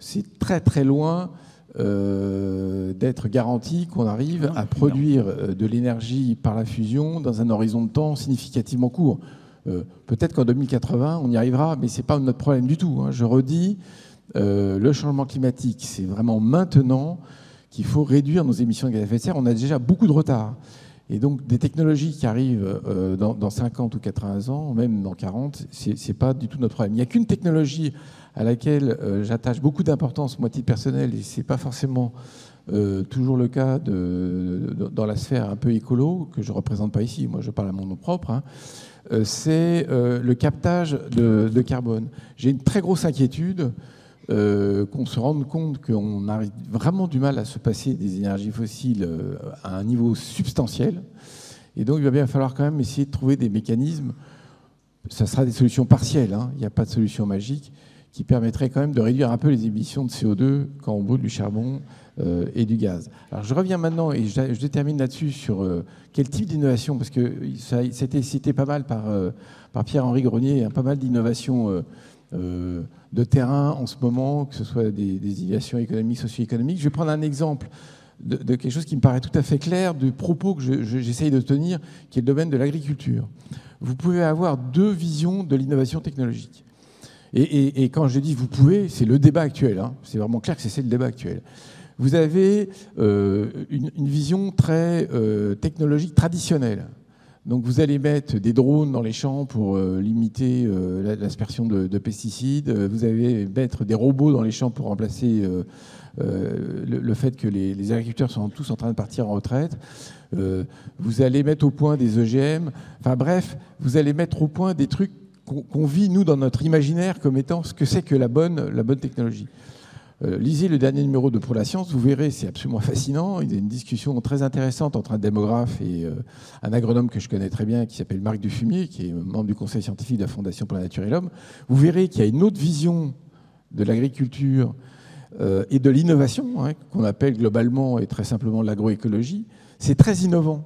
C'est très très loin euh, d'être garanti qu'on arrive à produire euh, de l'énergie par la fusion dans un horizon de temps significativement court. Euh, Peut-être qu'en 2080, on y arrivera, mais ce n'est pas notre problème du tout. hein. Je redis, euh, le changement climatique, c'est vraiment maintenant qu'il faut réduire nos émissions de gaz à effet de serre. On a déjà beaucoup de retard. Et donc, des technologies qui arrivent euh, dans, dans 50 ou 80 ans, même dans 40, ce n'est pas du tout notre problème. Il n'y a qu'une technologie à laquelle euh, j'attache beaucoup d'importance, moi, titre personnel, et ce n'est pas forcément euh, toujours le cas dans la sphère un peu écolo, que je ne représente pas ici, moi je parle à mon nom propre, hein, c'est le captage de carbone. J'ai une très grosse inquiétude euh, qu'on se rende compte qu'on a vraiment du mal à se passer des énergies fossiles euh, à un niveau substantiel. Et donc il va bien falloir quand même essayer de trouver des mécanismes, ça sera des solutions partielles, hein, il n'y a pas de solution magique, qui permettraient quand même de réduire un peu les émissions de CO2 quand on brûle du charbon euh, et du gaz. Alors je reviens maintenant et je, termine là-dessus sur quel type d'innovation, parce que ça, a été cité pas mal par, par Pierre-Henri Grenier, hein, pas mal d'innovations euh, de terrain en ce moment, que ce soit des, des économiques, socio-économiques. Je vais prendre un exemple de, quelque chose qui me paraît tout à fait clair du propos que je- je- j'essaye de tenir, qui est le domaine de l'agriculture. Vous pouvez avoir deux visions de l'innovation technologique. Et, quand je dis vous pouvez, c'est le débat actuel. hein. C'est vraiment clair que c'est le débat actuel. Vous avez euh, une, une vision très euh, technologique traditionnelle. Donc vous allez mettre des drones dans les champs pour euh, limiter euh, la- l'aspersion de, de pesticides. Euh, Vous allez mettre des robots dans les champs pour remplacer le, fait que les, agriculteurs sont tous en train de partir en retraite. Vous allez mettre au point des EGM. Enfin bref, vous allez mettre au point des trucs qu'on vit, nous, dans notre imaginaire comme étant ce que c'est que la bonne technologie. Euh, lisez le dernier numéro de Pour la science, vous verrez, c'est absolument fascinant. Il y a une discussion très intéressante entre un démographe et euh, un agronome que je connais très bien, qui s'appelle Marc Dufumier, qui est membre du conseil scientifique de la Fondation pour la Nature et l'Homme. Vous verrez qu'il y a une autre vision de l'agriculture euh, et de l'innovation, hein, qu'on appelle globalement et très simplement l'agroécologie. C'est très innovant.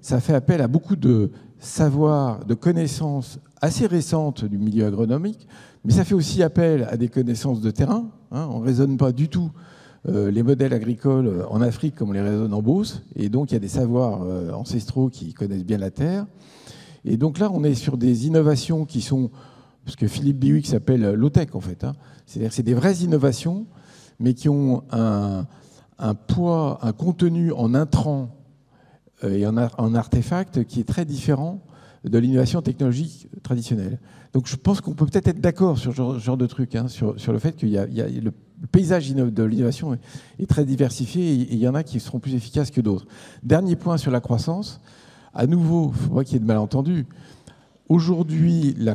Ça fait appel à beaucoup de savoir, de connaissances assez récentes du milieu agronomique, mais ça fait aussi appel à des connaissances de terrain. hein. on ne raisonne pas du tout euh, les modèles agricoles en Afrique comme on les raisonne en Beauce, et donc il y a des savoirs euh, ancestraux qui connaissent bien la terre. Et donc là, on est sur des innovations qui sont, ce que Philippe Biwick s'appelle low-tech en fait, hein. c'est-à-dire c'est des vraies innovations, mais qui ont un, poids, un contenu en intrants euh, et en, en artefact qui est très différent de l'innovation technologique traditionnelle. Donc je pense qu'on peut peut-être être d'accord sur ce genre, de truc, hein, sur, sur le fait a- le paysage de l'innovation est, très diversifié et, il y en a qui seront plus efficaces que d'autres. Dernier point sur la croissance. À nouveau, il ne faut pas qu'il y ait de malentendus. Aujourd'hui, la,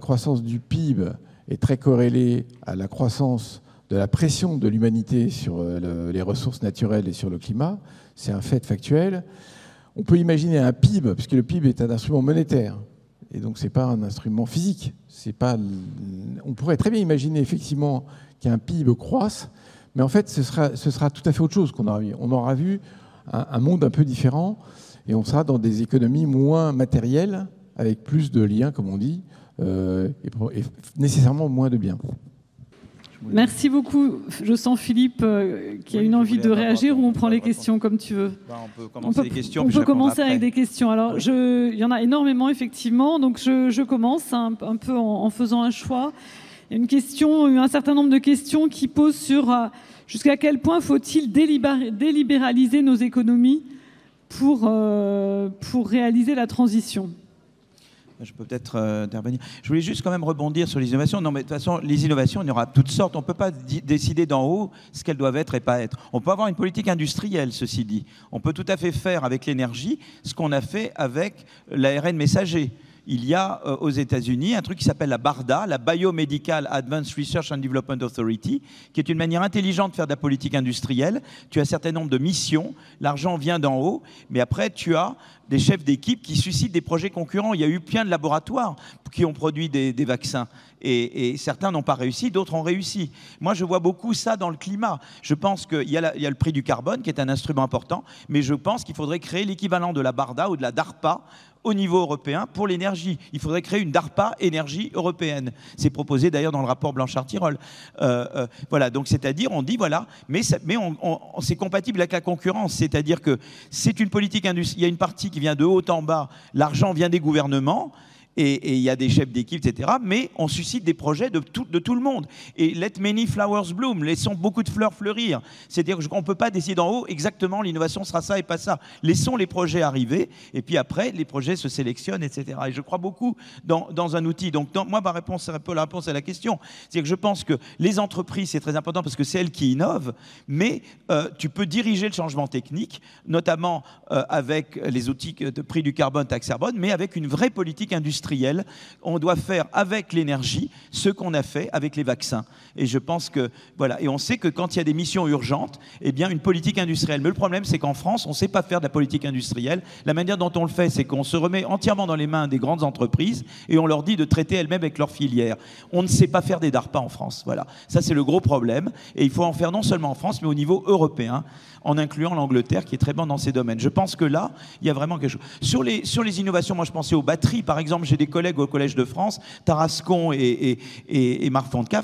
croissance du PIB est très corrélée à la croissance de la pression de l'humanité sur euh, le- les ressources naturelles et sur le climat. C'est un fait factuel. On peut imaginer un PIB, puisque le PIB est un instrument monétaire, et donc ce n'est pas un instrument physique. On pourrait très bien imaginer effectivement qu'un PIB croisse, mais en fait ce sera, tout à fait autre chose qu'on aura vu. On aura vu un, monde un peu différent, et on sera dans des économies moins matérielles, avec plus de liens, comme on dit, euh, et nécessairement moins de biens. Merci beaucoup. Je sens Philippe euh, qui a une envie de réagir ou on prend les questions comme tu veux. Bah, on peut commencer les questions, on puis je peut répondrai commencer après. avec des questions. Alors, je, il y en a énormément effectivement, donc je, je commence un, un peu en, en faisant un choix. Il y a une question, un certain nombre de questions qui posent sur euh, jusqu'à quel point faut-il délibér- délibéraliser nos économies pour, euh, pour réaliser la transition. Je peux peut-être euh, intervenir. Je voulais juste quand même rebondir sur les innovations. Non, mais de toute façon, les innovations, il y aura toutes sortes. On ne peut pas décider d'en haut ce qu'elles doivent être et pas être. On peut avoir une politique industrielle, ceci dit. On peut tout à fait faire avec l'énergie ce qu'on a fait avec l'ARN messager il y a euh, aux États-Unis un truc qui s'appelle la BARDA, la Biomedical Advanced Research and Development Authority, qui est une manière intelligente de faire de la politique industrielle. Tu as un certain nombre de missions, l'argent vient d'en haut, mais après tu as des chefs d'équipe qui suscitent des projets concurrents. Il y a eu plein de laboratoires qui ont produit des, vaccins. Et, certains n'ont pas réussi, d'autres ont réussi. Moi, je vois beaucoup ça dans le climat. Je pense qu'il y, y, a le prix du carbone, qui est un instrument important, mais je pense qu'il faudrait créer l'équivalent de la BARDA ou de la DARPA au niveau européen pour l'énergie. Il faudrait créer une DARPA énergie européenne. C'est proposé d'ailleurs dans le rapport Blanchard-Tirol. Euh, euh, voilà, donc c'est-à-dire, on dit voilà, mais, mais on, c'est compatible avec la concurrence. C'est-à-dire que c'est une politique industrielle. Il y a une partie qui vient de haut en bas. L'argent vient des gouvernements et il y a des chefs d'équipe, etc. Mais on suscite des projets de tout, le monde. Et let many flowers bloom, laissons beaucoup de fleurs fleurir. C'est-à-dire qu'on ne peut pas décider en haut exactement l'innovation sera ça et pas ça. Laissons les projets arriver, et puis après, les projets se sélectionnent, etc. Et je crois beaucoup dans, un outil. Donc, moi, ma réponse, c'est un peu la réponse à la question. C'est que je pense que les entreprises, c'est très important parce que c'est elles qui innovent, mais euh, tu peux diriger le changement technique, notamment euh, avec les outils de prix du carbone, taxe carbone, mais avec une vraie politique industrielle on doit faire avec l'énergie ce qu'on a fait avec les vaccins. Et je pense que, voilà, et on sait que quand il y a des missions urgentes, eh bien, une politique industrielle. Mais le problème, c'est qu'en France, on ne sait pas faire de la politique industrielle. La manière dont on le fait, c'est qu'on se remet entièrement dans les mains des grandes entreprises et on leur dit de traiter elles-mêmes avec leurs filières. On ne sait pas faire des DARPA en France. Voilà. Ça, c'est le gros problème. Et il faut en faire non seulement en France, mais au niveau européen en incluant l'Angleterre qui est très bonne dans ces domaines. Je pense que là, il y a vraiment quelque chose. Sur les, sur les innovations, moi je pensais aux batteries. Par exemple, j'ai des collègues au Collège de France, Tarascon et, et, et, et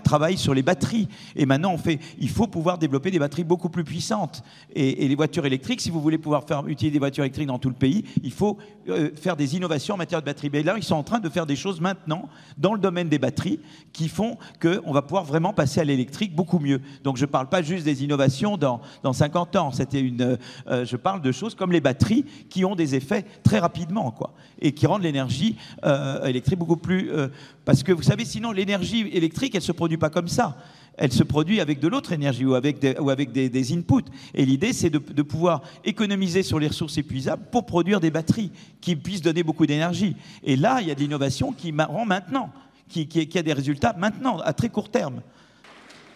travaillent sur les batteries. Et maintenant, on fait, il faut pouvoir développer des batteries beaucoup plus puissantes. Et, les voitures électriques, si vous voulez pouvoir faire, utiliser des voitures électriques dans tout le pays, il faut euh, faire des innovations en matière de batteries. Mais là, ils sont en train de faire des choses maintenant dans le domaine des batteries qui font qu'on va pouvoir vraiment passer à l'électrique beaucoup mieux. Donc je ne parle pas juste des innovations dans, dans 50 ans. C'était une, euh, je parle de choses comme les batteries qui ont des effets très rapidement, quoi, et qui rendent l'énergie euh, électrique beaucoup plus. Euh, parce que vous savez, sinon l'énergie électrique, elle se produit pas comme ça. Elle se produit avec de l'autre énergie ou avec des, ou avec des, inputs. Et l'idée, c'est de, pouvoir économiser sur les ressources épuisables pour produire des batteries qui puissent donner beaucoup d'énergie. Et là, il y a de l'innovation qui rend maintenant, qui, qui a des résultats maintenant, à très court terme.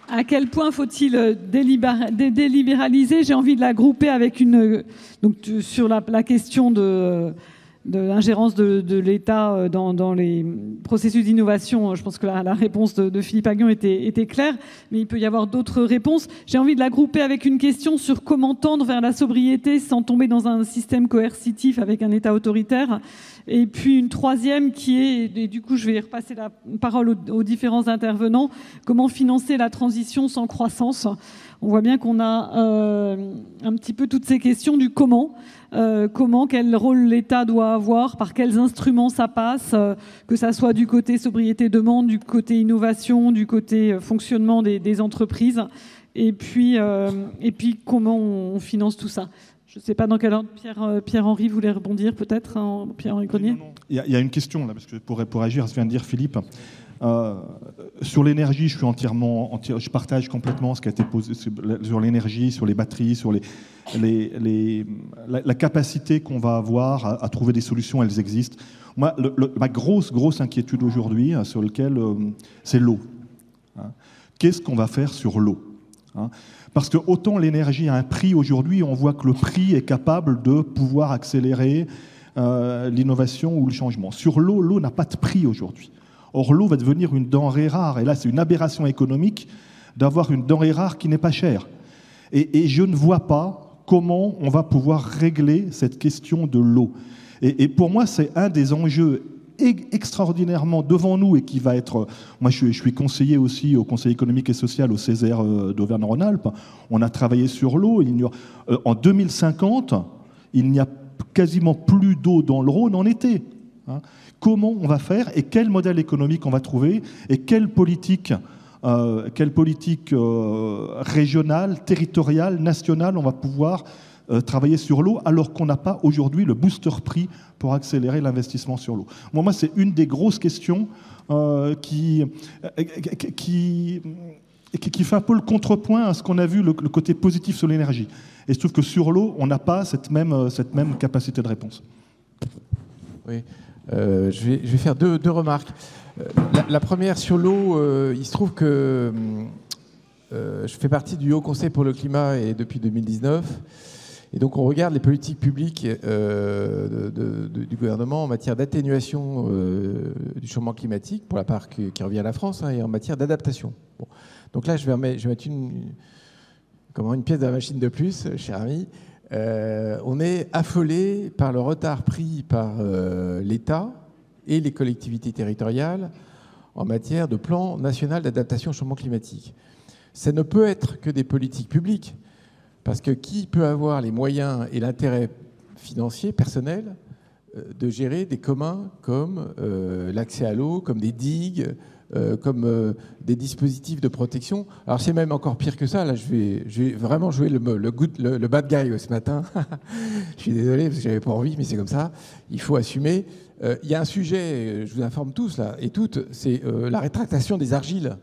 À quel point faut-il euh, délibéraliser? J'ai envie de la grouper avec une. Euh, donc, sur la, question de, l'ingérence de, l'État euh, dans, les processus d'innovation, je pense que la, réponse de, Philippe Aguillon était, était, claire, mais il peut y avoir d'autres réponses. J'ai envie de la grouper avec une question sur comment tendre vers la sobriété sans tomber dans un système coercitif avec un État autoritaire. Et puis une troisième qui est, et du coup je vais repasser la parole aux, différents intervenants, comment financer la transition sans croissance? On voit bien qu'on a euh, un petit peu toutes ces questions du comment. Euh, comment, quel rôle l'État doit avoir, par quels instruments ça passe, euh, que ça soit du côté sobriété demande, du côté innovation, du côté fonctionnement des, entreprises, et puis, comment on finance tout ça. Je ne sais pas dans quel ordre Pierre, Pierre-Henri voulait rebondir peut-être, hein, Pierre-Henri il, y a une question là, parce que pour, pour agir ce de dire Philippe. Euh, sur l'énergie, je partage complètement ce qui a été posé sur l'énergie, sur les batteries, sur la, capacité qu'on va avoir à, trouver des solutions, elles existent. Ma grosse, inquiétude aujourd'hui, hein, sur lequel, euh, c'est l'eau. Hein. Qu'est-ce qu'on va faire sur l'eau parce que autant l'énergie a un prix aujourd'hui, on voit que le prix est capable de pouvoir accélérer euh, l'innovation ou le changement. Sur l'eau, l'eau n'a pas de prix aujourd'hui. Or, l'eau va devenir une denrée rare. Et là, c'est une aberration économique d'avoir une denrée rare qui n'est pas chère. Et, je ne vois pas comment on va pouvoir régler cette question de l'eau. et pour moi, c'est un des enjeux extraordinairement devant nous et qui va être. Moi, je suis, conseiller aussi au Conseil économique et social au Césaire euh, d'Auvergne-Rhône-Alpes. On a travaillé sur l'eau. Euh, en 2050, il n'y a quasiment plus d'eau dans le Rhône en été. Hein. Comment on va faire et quel modèle économique on va trouver et quelle politique, euh, quelle politique régionale, territoriale, nationale on va pouvoir euh, travailler sur l'eau alors qu'on n'a pas aujourd'hui le booster prix pour accélérer l'investissement sur l'eau. Moi, c'est une des grosses questions euh, qui, euh, qui, qui, fait un peu le contrepoint à ce qu'on a vu, le, côté positif sur l'énergie. Et je trouve que sur l'eau, on n'a pas cette même, cette même capacité de réponse. Oui. Je, vais, je, vais, faire deux, remarques. La, la, première sur l'eau, il se trouve que je fais partie du Haut Conseil pour le climat et depuis 2019. Et donc on regarde les politiques publiques euh, du gouvernement en matière d'atténuation euh, du changement climatique, pour la part qui, revient à la France, hein, et en matière d'adaptation. Donc là, je vais, mettre une pièce de la machine de plus, cher ami. Euh, on est affolé par le retard pris par euh, l'État et les collectivités territoriales en matière de plan national d'adaptation au changement climatique. Ça ne peut être que des politiques publiques parce que qui peut avoir les moyens et l'intérêt financier, personnel, euh, de gérer des communs comme l'accès à l'eau, comme des digues, euh, comme euh, des dispositifs de protection. Alors c'est même encore pire que ça. Là, je vais, vraiment jouer le, bad guy ce matin. je suis désolé parce que j'avais pas envie, mais c'est comme ça. Il faut assumer. Euh, il y a un sujet, je vous informe tous là et toutes, c'est la rétractation des argiles.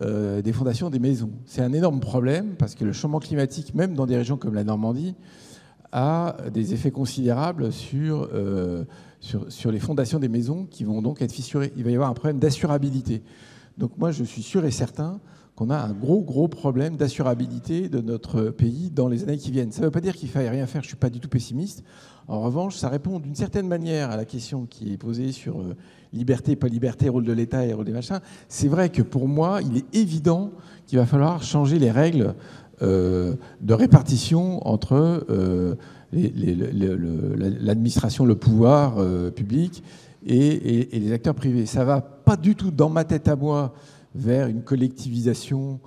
Des fondations des maisons. C'est un énorme problème parce que le changement climatique, même dans des régions comme la Normandie, a des effets considérables sur, sur, sur, les fondations des maisons qui vont donc être fissurées. Il va y avoir un problème d'assurabilité. Donc moi, je suis sûr et certain qu'on a un gros, gros problème d'assurabilité de notre pays dans les années qui viennent. Ça ne veut pas dire qu'il faille rien faire, je ne suis pas du tout pessimiste. En revanche, ça répond d'une certaine manière à la question qui est posée sur euh, liberté, pas liberté, rôle de l'État et rôle des machins. C'est vrai que pour moi, il est évident qu'il va falloir changer les règles euh, de répartition entre euh, l'administration, le, pouvoir euh, public et, les acteurs privés. Ça va pas du tout dans ma tête à moi vers une collectivisation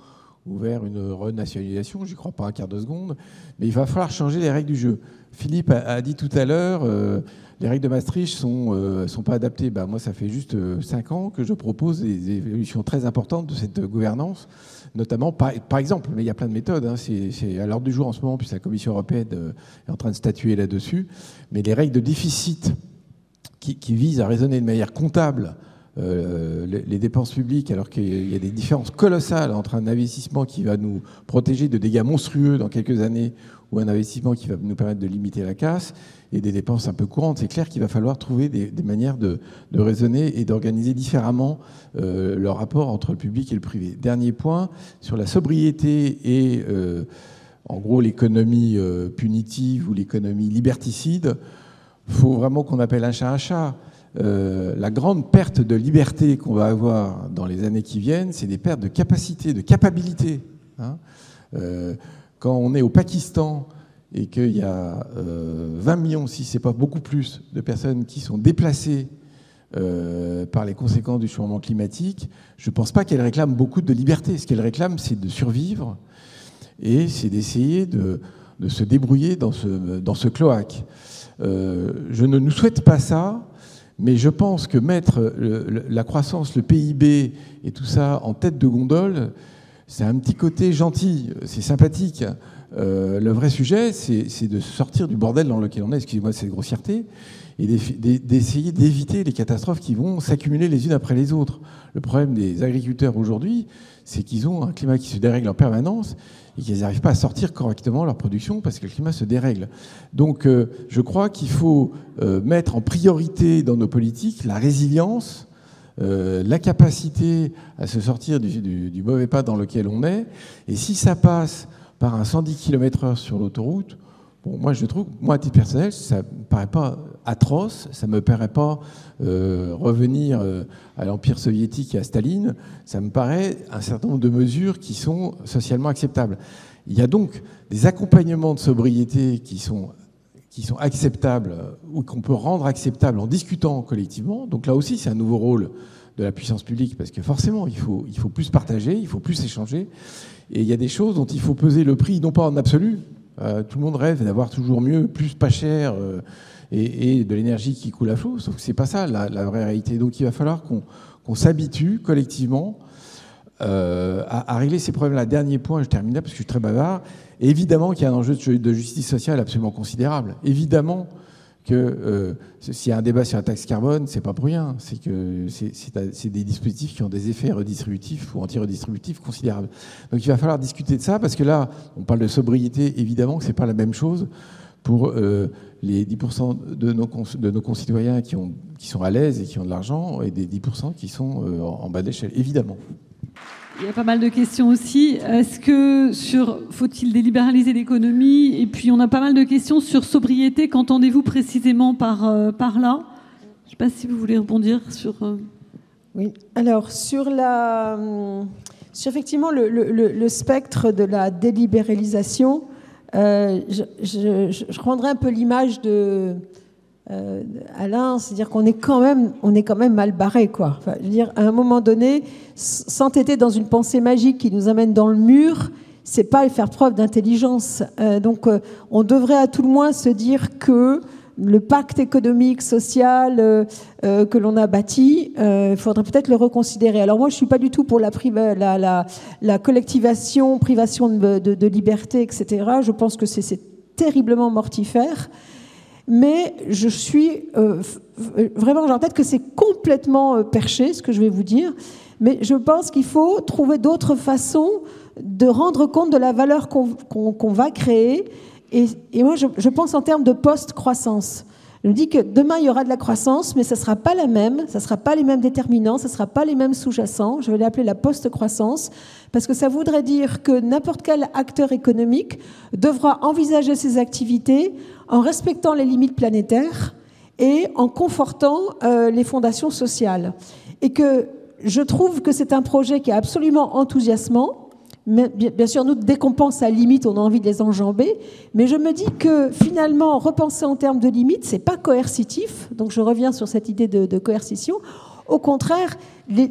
ou vers une renationalisation, j'y crois pas un quart de seconde, mais il va falloir changer les règles du jeu. Philippe a, a dit tout à l'heure, euh, les règles de Maastricht sont euh, sont pas adaptées. Ben, moi, ça fait juste euh, cinq ans que je propose des évolutions très importantes de cette gouvernance, notamment par, par exemple, mais il y a plein de méthodes. Hein, c'est à l'ordre du jour en ce moment, puisque la Commission européenne euh, est en train de statuer là-dessus. Mais les règles de déficit qui, qui visent à raisonner de manière comptable euh, les, dépenses publiques, alors qu'il y a des différences colossales entre un investissement qui va nous protéger de dégâts monstrueux dans quelques années ou un investissement qui va nous permettre de limiter la casse et des dépenses un peu courantes. C'est clair qu'il va falloir trouver des, manières de, raisonner et d'organiser différemment euh, le rapport entre le public et le privé. Dernier point, sur la sobriété et euh, en gros l'économie punitive ou l'économie liberticide, il faut vraiment qu'on appelle un chat un chat. Euh, la grande perte de liberté qu'on va avoir dans les années qui viennent, c'est des pertes de capacité, de capacité. Hein. Euh, quand on est au Pakistan et qu'il y a euh, 20 millions, si ce n'est pas beaucoup plus, de personnes qui sont déplacées euh, par les conséquences du changement climatique, je ne pense pas qu'elles réclament beaucoup de liberté. Ce qu'elles réclament, c'est de survivre et c'est d'essayer de, de, se débrouiller dans ce, dans ce cloaque. Euh, je ne nous souhaite pas ça. Mais je pense que mettre la croissance, le PIB et tout ça en tête de gondole, c'est un petit côté gentil, c'est sympathique. Euh, le vrai sujet, c'est de sortir du bordel dans lequel on est, excusez-moi cette grossièreté, et d'essayer d'éviter les catastrophes qui vont s'accumuler les unes après les autres. Le problème des agriculteurs aujourd'hui, c'est qu'ils ont un climat qui se dérègle en permanence et qu'ils n'arrivent pas à sortir correctement leur production parce que le climat se dérègle. Donc euh, je crois qu'il faut euh, mettre en priorité dans nos politiques la résilience, euh, la capacité à se sortir du, mauvais pas dans lequel on est. Et si ça passe par un 110 km/h sur l'autoroute, bon, moi je trouve, moi à titre personnel, ça ne me paraît pas atroce, ça ne me paraît pas euh, revenir euh, à l'Empire soviétique et à Staline, ça me paraît un certain nombre de mesures qui sont socialement acceptables. Il y a donc des accompagnements de sobriété qui sont, acceptables ou qu'on peut rendre acceptables en discutant collectivement. Donc là aussi, c'est un nouveau rôle de la puissance publique parce que forcément, il faut, il faut plus partager, il faut plus échanger. Et il y a des choses dont il faut peser le prix, non pas en absolu. Euh, tout le monde rêve d'avoir toujours mieux, plus, pas cher. Euh, et, de l'énergie qui coule à flot. Sauf que c'est pas ça la, vraie réalité. Donc il va falloir qu'on qu s'habitue collectivement euh, à, régler ces problèmes-là. Dernier point, je termine là parce que je suis très bavard. évidemment qu'il y a un enjeu de, de, justice sociale absolument considérable. Évidemment que euh, s'il y a un débat sur la taxe carbone, c'est pas pour rien. C'est que c'est des dispositifs qui ont des effets redistributifs ou anti-redistributifs considérables. Donc il va falloir discuter de ça parce que là, on parle de sobriété. Évidemment que c'est pas la même chose pour euh, les 10% de nos, de nos concitoyens qui, ont, qui sont à l'aise et qui ont de l'argent, et des 10% qui sont euh, en bas de l'échelle, évidemment. Il y a pas mal de questions aussi. Est-ce que sur faut-il délibéraliser l'économie? Et puis on a pas mal de questions sur sobriété. Qu'entendez-vous précisément par, euh, par là? Je ne sais pas si vous voulez rebondir sur. Oui. Alors sur la, sur effectivement le, le, le spectre de la délibéralisation, euh, je, je, rendrai un peu l'image de euh, Alain, c'est-à-dire qu'on est quand même, on est quand même mal barré, quoi. Enfin, je veux dire, à un moment donné, s'entêter dans une pensée magique qui nous amène dans le mur, c'est pas faire preuve d'intelligence. Euh, donc, on devrait à tout le moins se dire que le pacte économique, social euh, euh, que l'on a bâti, euh, il faudrait peut-être le reconsidérer. Alors moi, je suis pas du tout pour la, la collectivation, privation de, liberté, etc. Je pense que c'est terriblement mortifère. Mais je suis euh, vraiment, genre peut-être que c'est complètement perché, ce que je vais vous dire. Mais je pense qu'il faut trouver d'autres façons de rendre compte de la valeur qu'on qu qu va créer et, et moi, je, je, pense en termes de post-croissance. Je me dis que demain, il y aura de la croissance, mais ça ne sera pas la même, ça ne sera pas les mêmes déterminants, ça ne sera pas les mêmes sous-jacents. Je vais l'appeler la post-croissance, parce que ça voudrait dire que n'importe quel acteur économique devra envisager ses activités en respectant les limites planétaires et en confortant euh, les fondations sociales. Et que je trouve que c'est un projet qui est absolument enthousiasmant, bien sûr, nous, dès qu'on pense à limite, on a envie de les enjamber. Mais je me dis que finalement, repenser en termes de limites, c'est pas coercitif. Donc je reviens sur cette idée de, coercition. Au contraire,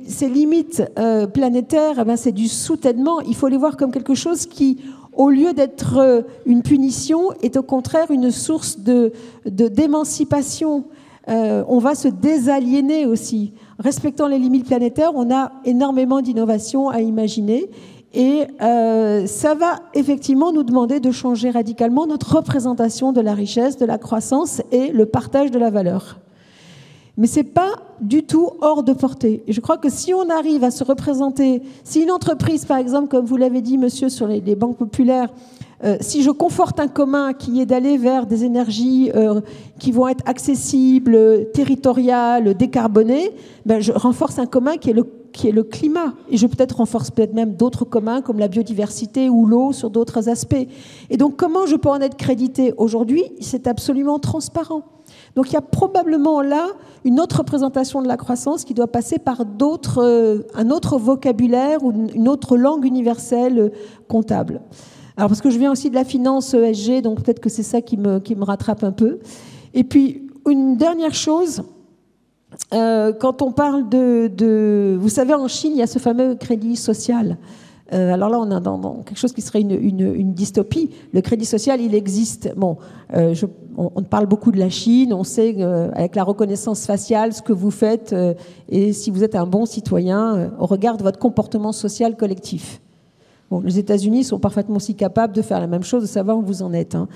ces limites euh, planétaires, eh ben, c'est du soutènement. Il faut les voir comme quelque chose qui, au lieu d'être euh, une punition, est au contraire une source de d'émancipation. Euh, on va se désaliéner aussi. Respectant les limites planétaires, on a énormément d'innovations à imaginer. Et euh, ça va effectivement nous demander de changer radicalement notre représentation de la richesse, de la croissance et le partage de la valeur. Mais ce n'est pas du tout hors de portée. Et je crois que si on arrive à se représenter, si une entreprise, par exemple, comme vous l'avez dit, monsieur, sur les, banques populaires, euh, si je conforte un commun qui est d'aller vers des énergies euh, qui vont être accessibles, territoriales, décarbonées, ben je renforce un commun qui est le qui est le climat. Et je peut-être renforce peut-être même d'autres communs comme la biodiversité ou l'eau sur d'autres aspects. Et donc comment je peux en être crédité aujourd'hui? C'est absolument transparent. Donc il y a probablement là une autre représentation de la croissance qui doit passer par d'autres, euh, un autre vocabulaire ou une autre langue universelle euh, comptable. Alors parce que je viens aussi de la finance ESG, donc peut-être que c'est ça qui me, qui me rattrape un peu. Et puis une dernière chose, euh, quand on parle de, de, Vous savez, en Chine, il y a ce fameux crédit social. Euh, alors là, on est dans, dans, quelque chose qui serait une, une, une, dystopie. Le crédit social, il existe. Bon, euh, je, on, on, parle beaucoup de la Chine. On sait euh, avec la reconnaissance faciale ce que vous faites euh, et si vous êtes un bon citoyen euh, au regard de votre comportement social collectif. Bon, les États-Unis sont parfaitement aussi capables de faire la même chose, de savoir où vous en êtes. Hein.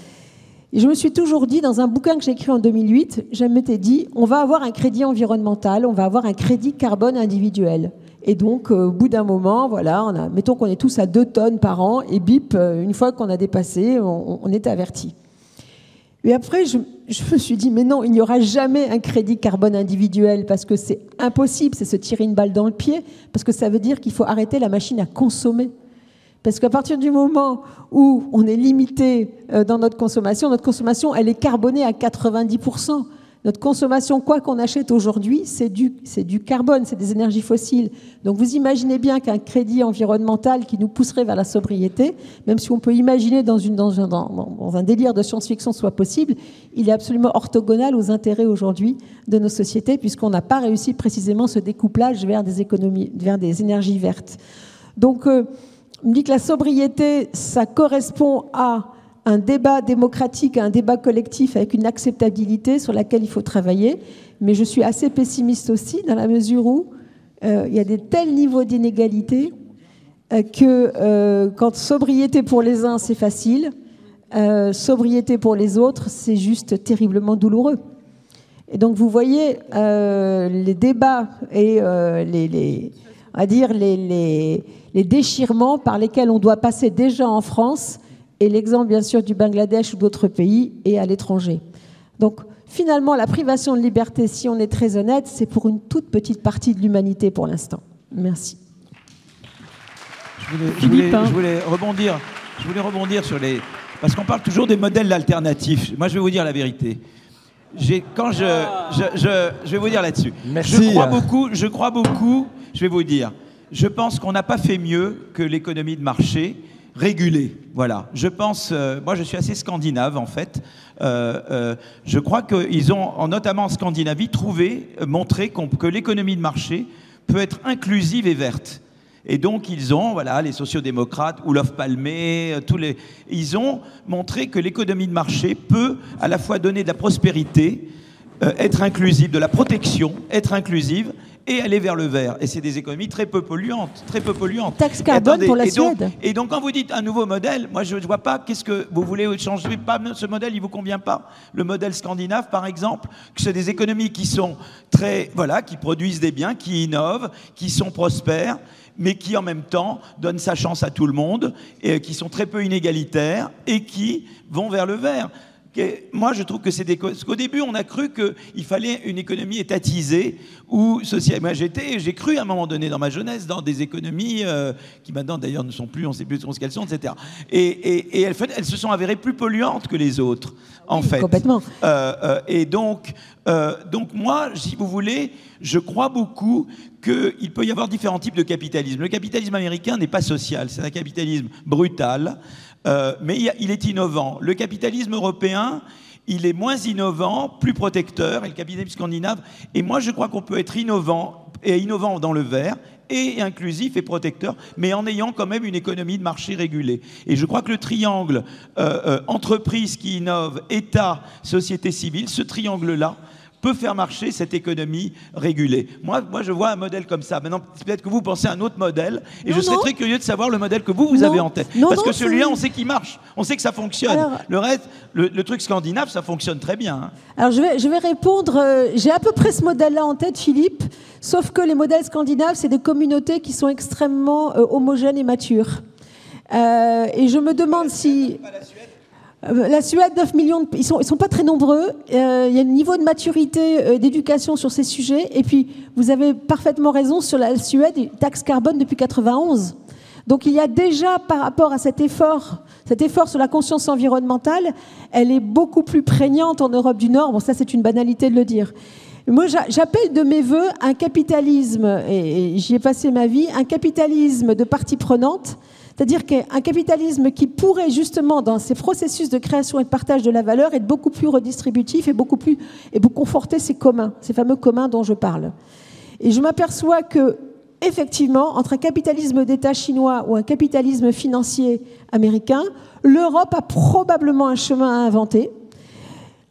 Et je me suis toujours dit, dans un bouquin que j'ai écrit en 2008, je m'étais dit, on va avoir un crédit environnemental, on va avoir un crédit carbone individuel. Et donc, euh, au bout d'un moment, voilà, on mettons qu'on est tous à 2 tonnes par an, et bip, euh, une fois qu'on a dépassé, on, est averti. Et après, je, me suis dit, mais non, il n'y aura jamais un crédit carbone individuel, parce que c'est impossible, c'est se tirer une balle dans le pied, parce que ça veut dire qu'il faut arrêter la machine à consommer. Parce qu'à partir du moment où on est limité euh, dans notre consommation, notre consommation, elle est carbonée à 90%. Notre consommation, quoi qu'on achète aujourd'hui, c'est du, c'est du carbone, c'est des énergies fossiles. Donc vous imaginez bien qu'un crédit environnemental qui nous pousserait vers la sobriété, même si on peut imaginer dans, une, dans, un, dans, un délire de science-fiction soit possible, il est absolument orthogonal aux intérêts aujourd'hui de nos sociétés, puisqu'on n'a pas réussi précisément ce découplage vers des économies, vers des énergies vertes. Donc, euh, me dit que la sobriété, ça correspond à un débat démocratique, à un débat collectif avec une acceptabilité sur laquelle il faut travailler. Mais je suis assez pessimiste aussi dans la mesure où euh, il y a des tels niveaux d'inégalité euh, que euh, quand sobriété pour les uns, c'est facile, sobriété pour les autres, c'est juste terriblement douloureux. Et donc vous voyez les débats et les, les, à dire les, les les déchirements par lesquels on doit passer déjà en France et l'exemple bien sûr du Bangladesh ou d'autres pays et à l'étranger. Donc finalement, la privation de liberté, si on est très honnête, c'est pour une toute petite partie de l'humanité pour l'instant. Merci. Je voulais, je voulais rebondir. Je voulais rebondir sur les. Parce qu'on parle toujours des modèles alternatifs. Moi, je vais vous dire la vérité. Quand je, je, je, je vais vous dire là-dessus. Je crois beaucoup. Je crois beaucoup. Je vais vous dire. Je pense qu'on n'a pas fait mieux que l'économie de marché régulée. Voilà. Je pense. euh, moi, je suis assez scandinave en fait. Euh, euh, je crois qu'ils ont, en- notamment en Scandinavie, trouvé, montré que l'économie de marché peut être inclusive et verte. Et donc, ils ont, voilà, les sociodémocrates, Olof Palme, tous les. Ils ont montré que l'économie de marché peut à la fois donner de la prospérité, être inclusive, de la protection, être inclusive et aller vers le vert. Et c'est des économies très peu polluantes, très peu polluantes. Taxe carbone pour la et donc- Suède. et donc, quand vous dites un nouveau modèle, moi, je ne vois pas qu'est-ce que vous voulez changer. Pas, ce modèle, il vous convient pas. Le modèle scandinave, par exemple, que c'est des économies qui sont très, voilà, qui produisent des biens, qui innovent, qui sont prospères, mais qui en même temps donnent sa chance à tout le monde, et qui sont très peu inégalitaires et qui vont vers le vert. Moi, je trouve que c'est des. Parce qu'au début, on a cru qu'il fallait une économie étatisée ou sociale. Moi, j'étais, j'ai cru à un moment donné dans ma jeunesse dans des économies euh, qui maintenant d'ailleurs ne sont plus, on ne sait plus ce qu'elles sont, etc. Et, et- et elles, se sont avérées plus polluantes que les autres, en fait. complètement. Euh, euh, et donc, donc moi, si vous voulez, je crois beaucoup qu'il peut y avoir différents types de capitalisme. Le capitalisme américain n'est pas social, c'est un capitalisme brutal, euh, mais il, est innovant. Le capitalisme européen, il est moins innovant, plus protecteur, et le capitalisme scandinave. Et moi, je crois qu'on peut être innovant, et innovant dans le vert, et inclusif et protecteur, mais en ayant quand même une économie de marché régulée. Et je crois que le triangle euh, euh, entreprise qui innove, État, société civile, ce triangle-là peut faire marcher cette économie régulée. Moi, moi, je vois un modèle comme ça. Maintenant, peut-être que vous pensez à un autre modèle, et Non, je serais non. très curieux de savoir le modèle que vous, vous Non. avez en tête. Parce que celui-là, on sait qu'il marche, on sait que ça fonctionne. Alors- le reste, le, le truc scandinave, ça fonctionne très bien. hein. Alors je vais, je vais répondre, euh, j'ai à peu près ce modèle-là en tête, Philippe, sauf que les modèles scandinaves, c'est des communautés qui sont extrêmement euh, homogènes et matures. Euh, et je me demande si... Euh, La Suède, 9 millions, de- ils sont, sont pas très nombreux. Euh, il y a un niveau de maturité, euh, d'éducation sur ces sujets. Et puis, vous avez parfaitement raison sur la Suède, taxe carbone depuis 91. Donc, il y a déjà, par rapport à cet effort, cet effort sur la conscience environnementale, elle est beaucoup plus prégnante en Europe du Nord. Bon, ça, c'est une banalité de le dire. Moi, j'a- j'appelle de mes voeux un capitalisme, et j'y ai passé ma vie, un capitalisme de parties prenantes, c'est-à-dire qu'un capitalisme qui pourrait justement, dans ses processus de création et de partage de la valeur, être beaucoup plus redistributif et beaucoup plus conforter ces communs, ces fameux communs dont je parle. Et je m'aperçois que effectivement, entre un capitalisme d'État chinois ou un capitalisme financier américain, l'Europe a probablement un chemin à inventer.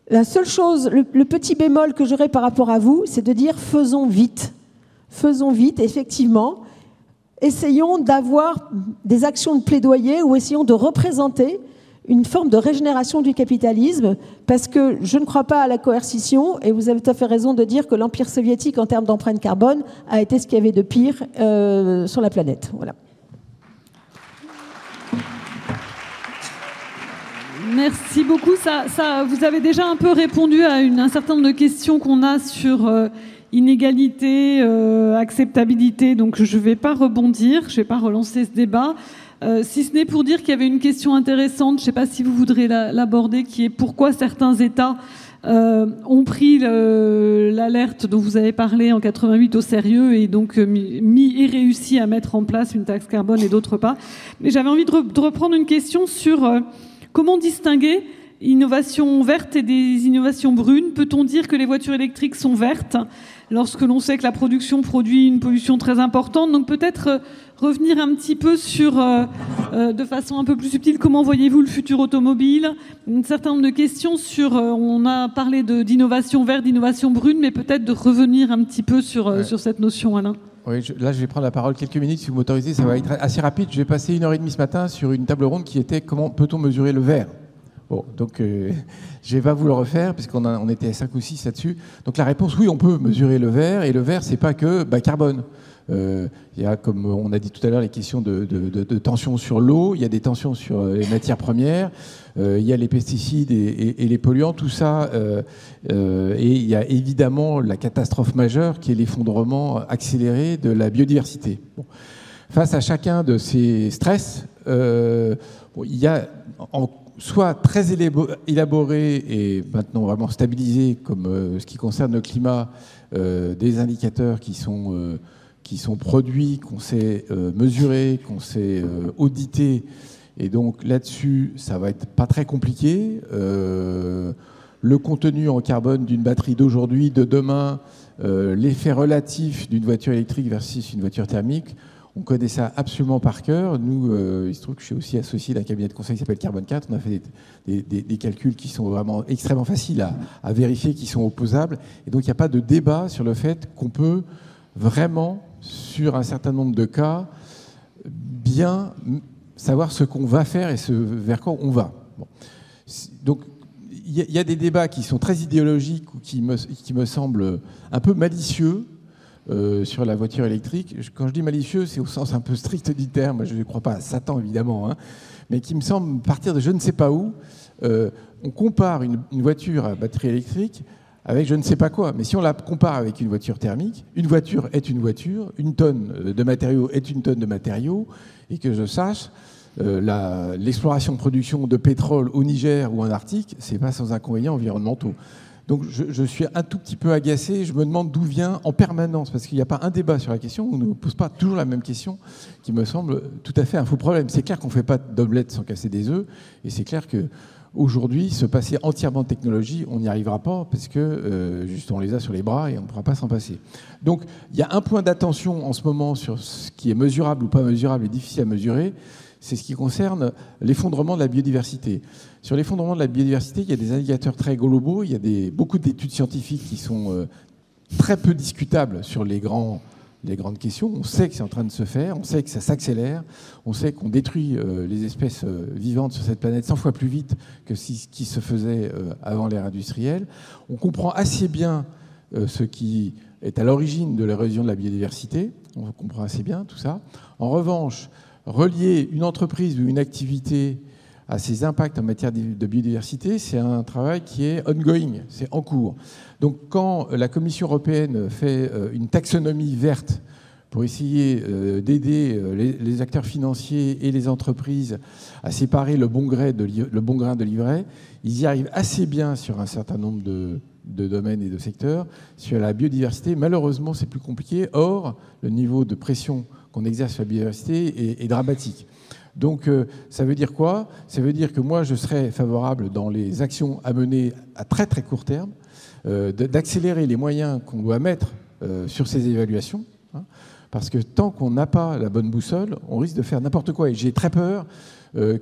La seule chose, le, le petit bémol que j'aurais par rapport à vous, c'est de dire faisons vite. Faisons vite, effectivement. Essayons d'avoir des actions de plaidoyer ou essayons de représenter une forme de régénération du capitalisme, parce que je ne crois pas à la coercition, et vous avez tout à fait raison de dire que l'Empire soviétique, en termes d'empreinte carbone, a été ce qu'il y avait de pire euh, sur la planète. Voilà. Merci beaucoup. Ça, vous avez déjà un peu répondu à un certain nombre de questions qu'on a sur euh, inégalité, euh, acceptabilité. Donc je ne vais pas rebondir, je ne vais pas relancer ce débat. Euh, si ce n'est pour dire qu'il y avait une question intéressante, je ne sais pas si vous voudrez la- l'aborder, qui est pourquoi certains États euh, ont pris le- l'alerte dont vous avez parlé en 88 au sérieux et donc euh, mis, et réussi à mettre en place une taxe carbone et d'autres pas. Mais j'avais envie de reprendre une question sur euh, comment distinguer innovation verte et des innovations brunes. Peut-on dire que les voitures électriques sont vertes? Lorsque l'on sait que la production produit une pollution très importante Donc peut-être euh, revenir un petit peu sur, euh, euh, de façon un peu plus subtile, comment voyez-vous le futur automobile? Un certain nombre de questions sur, euh, on a parlé d'innovation verte, d'innovation brune, mais peut-être de revenir un petit peu sur, sur cette notion, Alain. Oui, je- là, je vais prendre la parole quelques minutes, si vous m'autorisez. Ça va être assez rapide. Je vais passer une heure et demie ce matin sur une table ronde qui était comment peut-on mesurer le verre? Bon, donc euh, je vais vous le refaire puisqu'on on était 5 ou 6 là-dessus. Donc la réponse, oui, on peut mesurer le verre et le verre, c'est pas que bah, carbone. il y a, comme on a dit tout à l'heure, les questions de, de, tension sur l'eau, il y a des tensions sur les matières premières, il y a les pesticides et, les polluants, tout ça. et il y a évidemment la catastrophe majeure qui est l'effondrement accéléré de la biodiversité. Face à chacun de ces stress, il y a en soit très élaboré et maintenant vraiment stabilisé, comme euh, ce qui concerne le climat, euh, des indicateurs qui sont, euh, qui sont produits, qu'on sait mesurer, qu'on sait auditer. Et donc là-dessus, ça va être pas très compliqué. le contenu en carbone d'une batterie d'aujourd'hui, de demain, l'effet relatif d'une voiture électrique versus une voiture thermique, on connaît ça absolument par cœur. Nous, euh, il se trouve que je suis aussi associé d'un cabinet de conseil qui s'appelle Carbone 4. On a fait des, calculs qui sont vraiment extrêmement faciles à, vérifier, qui sont opposables. Et donc, il n'y a pas de débat sur le fait qu'on peut vraiment, sur un certain nombre de cas, bien savoir ce qu'on va faire et ce vers quoi on va. Donc, il y, a des débats qui sont très idéologiques ou qui me, qui me semblent un peu malicieux euh, sur la voiture électrique. Quand je dis malicieux, c'est au sens un peu strict du terme. Je ne crois pas à Satan, évidemment, hein, mais qui me semble partir de je ne sais pas où. Euh, on compare une, voiture à batterie électrique avec je ne sais pas quoi. Mais si on la compare avec une voiture thermique, une voiture est une voiture, une tonne de matériaux est une tonne de matériaux, et que je sache, euh, l'exploration-production de pétrole au Niger ou en Arctique, c'est pas sans inconvénients environnementaux. Donc je, suis un tout petit peu agacé. Je me demande d'où vient en permanence, parce qu'il n'y a pas un débat sur la question, on ne pose pas toujours la même question, qui me semble tout à fait un faux problème. C'est clair qu'on ne fait pas d'omelette sans casser des œufs, et c'est clair que aujourd'hui, se passer entièrement de technologie, on n'y arrivera pas, parce que euh, on les a sur les bras et on ne pourra pas s'en passer. Donc il y a un point d'attention en ce moment sur ce qui est mesurable ou pas mesurable et difficile à mesurer, c'est ce qui concerne l'effondrement de la biodiversité. Sur l'effondrement de la biodiversité, il y a des indicateurs très globaux, il y a des, beaucoup d'études scientifiques qui sont euh, très peu discutables sur les, grands, les grandes questions. On sait que c'est en train de se faire, on sait que ça s'accélère, on sait qu'on détruit euh, les espèces euh, vivantes sur cette planète 100 fois plus vite que ce qui se faisait avant l'ère industrielle. On comprend assez bien ce qui est à l'origine de l'érosion de la biodiversité, on comprend assez bien tout ça. En revanche, relier une entreprise ou une activité à ses impacts en matière de biodiversité, c'est un travail qui est ongoing, c'est en cours. Donc quand la Commission européenne fait euh, une taxonomie verte pour essayer euh, d'aider euh, les acteurs financiers et les entreprises à séparer le bon, grain de livret, ils y arrivent assez bien sur un certain nombre de, domaines et de secteurs. Sur la biodiversité, malheureusement, c'est plus compliqué. Or, le niveau de pression qu'on exerce sur la biodiversité est, dramatique. Donc euh, ça veut dire quoi? Ça veut dire que moi, je serais favorable dans les actions à mener à très très court terme, euh, d'accélérer les moyens qu'on doit mettre euh, sur ces évaluations. Hein, parce que tant qu'on n'a pas la bonne boussole, on risque de faire n'importe quoi. Et j'ai très peur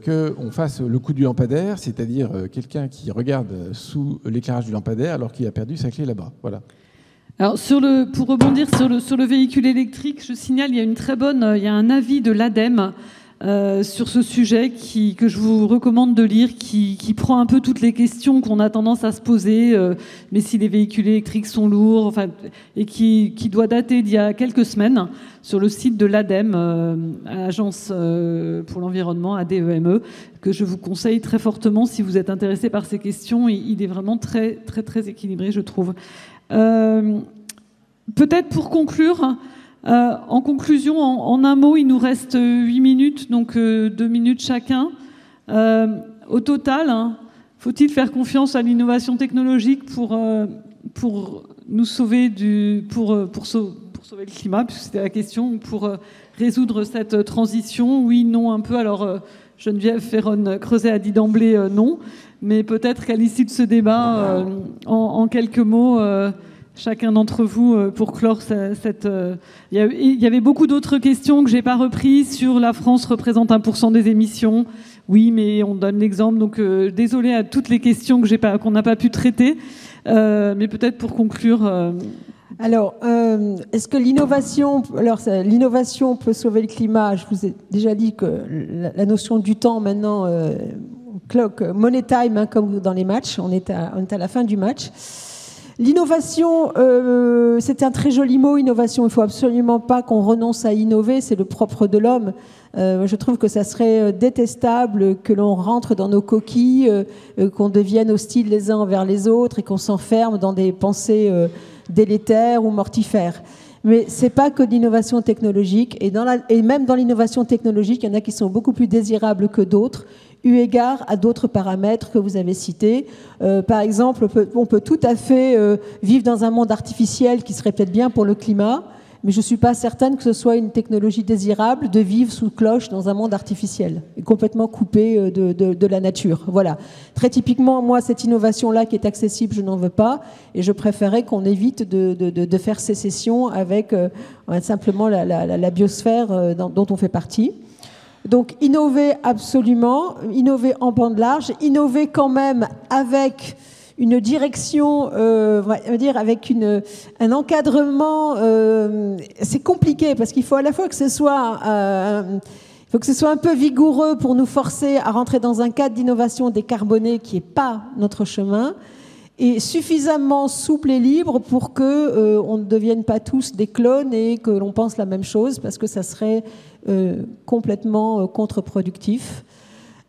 qu'on fasse le coup du lampadaire, c'est-à-dire quelqu'un qui regarde sous l'éclairage du lampadaire alors qu'il a perdu sa clé là-bas. Voilà. Alors, sur le, pour rebondir sur le, véhicule électrique, je signale, il y a une très bonne, il y a un avis de l'ADEME euh, sur ce sujet qui, que je vous recommande de lire, qui, prend un peu toutes les questions qu'on a tendance à se poser, euh, mais si les véhicules électriques sont lourds, et qui, qui doit dater d'il y a quelques semaines sur le site de l'ADEME, euh, Agence pour l'environnement, ADEME, e, que je vous conseille très fortement si vous êtes intéressé par ces questions. Il, il est vraiment très, très, très équilibré, je trouve. Euh, peut-être pour conclure, euh, en conclusion, en, un mot, il nous reste huit minutes, donc euh, deux minutes chacun. au total, hein, faut-il faire confiance à l'innovation technologique pour, pour nous sauver du, pour, pour, pour sauver le climat, puisque c'était la question, pour résoudre cette transition? Oui, non, un peu. Alors, Geneviève Ferron-Creuset a dit d'emblée non mais peut-être qu'à l'issue de ce débat, euh, en, quelques mots, euh, chacun d'entre vous, euh, pour clore cette... Il y, avait beaucoup d'autres questions que j'ai pas reprises sur la France représente 1% des émissions. Oui, mais on donne l'exemple, donc désolé à toutes les questions que j'ai pas, qu'on n'a pas pu traiter, mais peut-être pour conclure. Alors, est-ce que l'innovation, alors l'innovation peut sauver le climat? Je vous ai déjà dit que la, notion du temps maintenant clock, money time, comme dans les matchs. On est à la fin du match. L'innovation, euh, c'est un très joli mot, innovation. Il ne faut absolument pas qu'on renonce à innover, c'est le propre de l'homme. Euh, je trouve que ça serait euh, détestable que l'on rentre dans nos coquilles, qu'on devienne hostile les uns envers les autres et qu'on s'enferme dans des pensées délétères ou mortifères. Mais ce n'est pas que l'innovation technologique. Et, dans la, et même dans l'innovation technologique, il y en a qui sont beaucoup plus désirables que d'autres eu égard à d'autres paramètres que vous avez cités. Euh, par exemple, on peut, tout à fait euh, vivre dans un monde artificiel qui serait peut-être bien pour le climat, mais je ne suis pas certaine que ce soit une technologie désirable de vivre sous cloche dans un monde artificiel, complètement coupé euh, de, la nature. Voilà. Très typiquement, moi, cette innovation-là qui est accessible, je n'en veux pas, et je préférais qu'on évite de, faire sécession avec simplement la, biosphère dont on fait partie. Donc innover absolument, innover en bande large, innover quand même avec une direction, euh, on va dire avec une, un encadrement. Euh, c'est compliqué parce qu'il faut à la fois que ce soit, euh, faut que ce soit un peu vigoureux pour nous forcer à rentrer dans un cadre d'innovation décarboné qui n'est pas notre chemin, et suffisamment souple et libre pour que on ne devienne pas tous des clones et que l'on pense la même chose, parce que ça serait euh, complètement euh, contre-productif.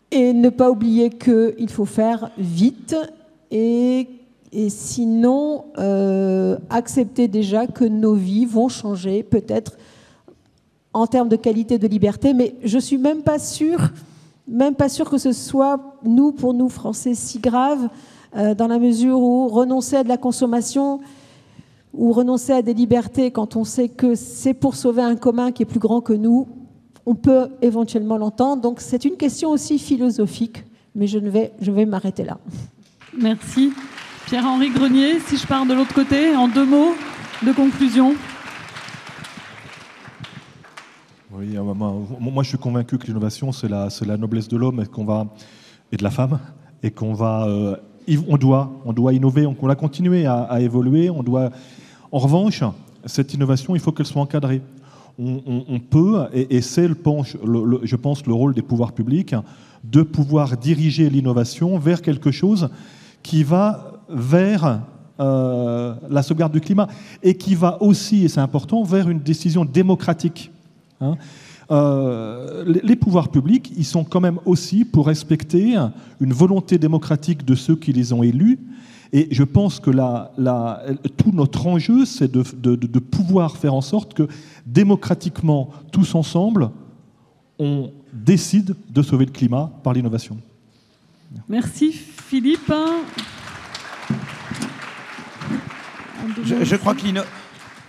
Et ne pas oublier qu'il faut faire vite et, sinon euh, accepter déjà que nos vies vont changer, peut-être en termes de qualité de liberté, mais je suis même pas sûre, même pas sûre que ce soit nous, pour nous Français, si grave, dans la mesure où renoncer à de la consommation ou renoncer à des libertés quand on sait que c'est pour sauver un commun qui est plus grand que nous, on peut éventuellement l'entendre. Donc c'est une question aussi philosophique, mais je, ne vais, je vais m'arrêter là. Merci. Pierre-Henri Grenier, si je pars de l'autre côté, en deux mots de conclusion. Oui, euh, moi je suis convaincu que l'innovation c'est la, la, noblesse de l'homme et qu'on va et de la femme et qu'on va euh, on doit on doit innover, on, va continuer à, évoluer, on doit en revanche cette innovation il faut qu'elle soit encadrée on, peut, et, c'est, je pense, le rôle des pouvoirs publics, de pouvoir diriger l'innovation vers quelque chose qui va vers euh, la sauvegarde du climat et qui va aussi, et c'est important, vers une décision démocratique. Hein. Euh, les pouvoirs publics, ils sont quand même aussi pour respecter une volonté démocratique de ceux qui les ont élus et je pense que tout notre enjeu, c'est de, pouvoir faire en sorte que démocratiquement, tous ensemble, on décide de sauver le climat par l'innovation. Merci Philippe. Je, crois que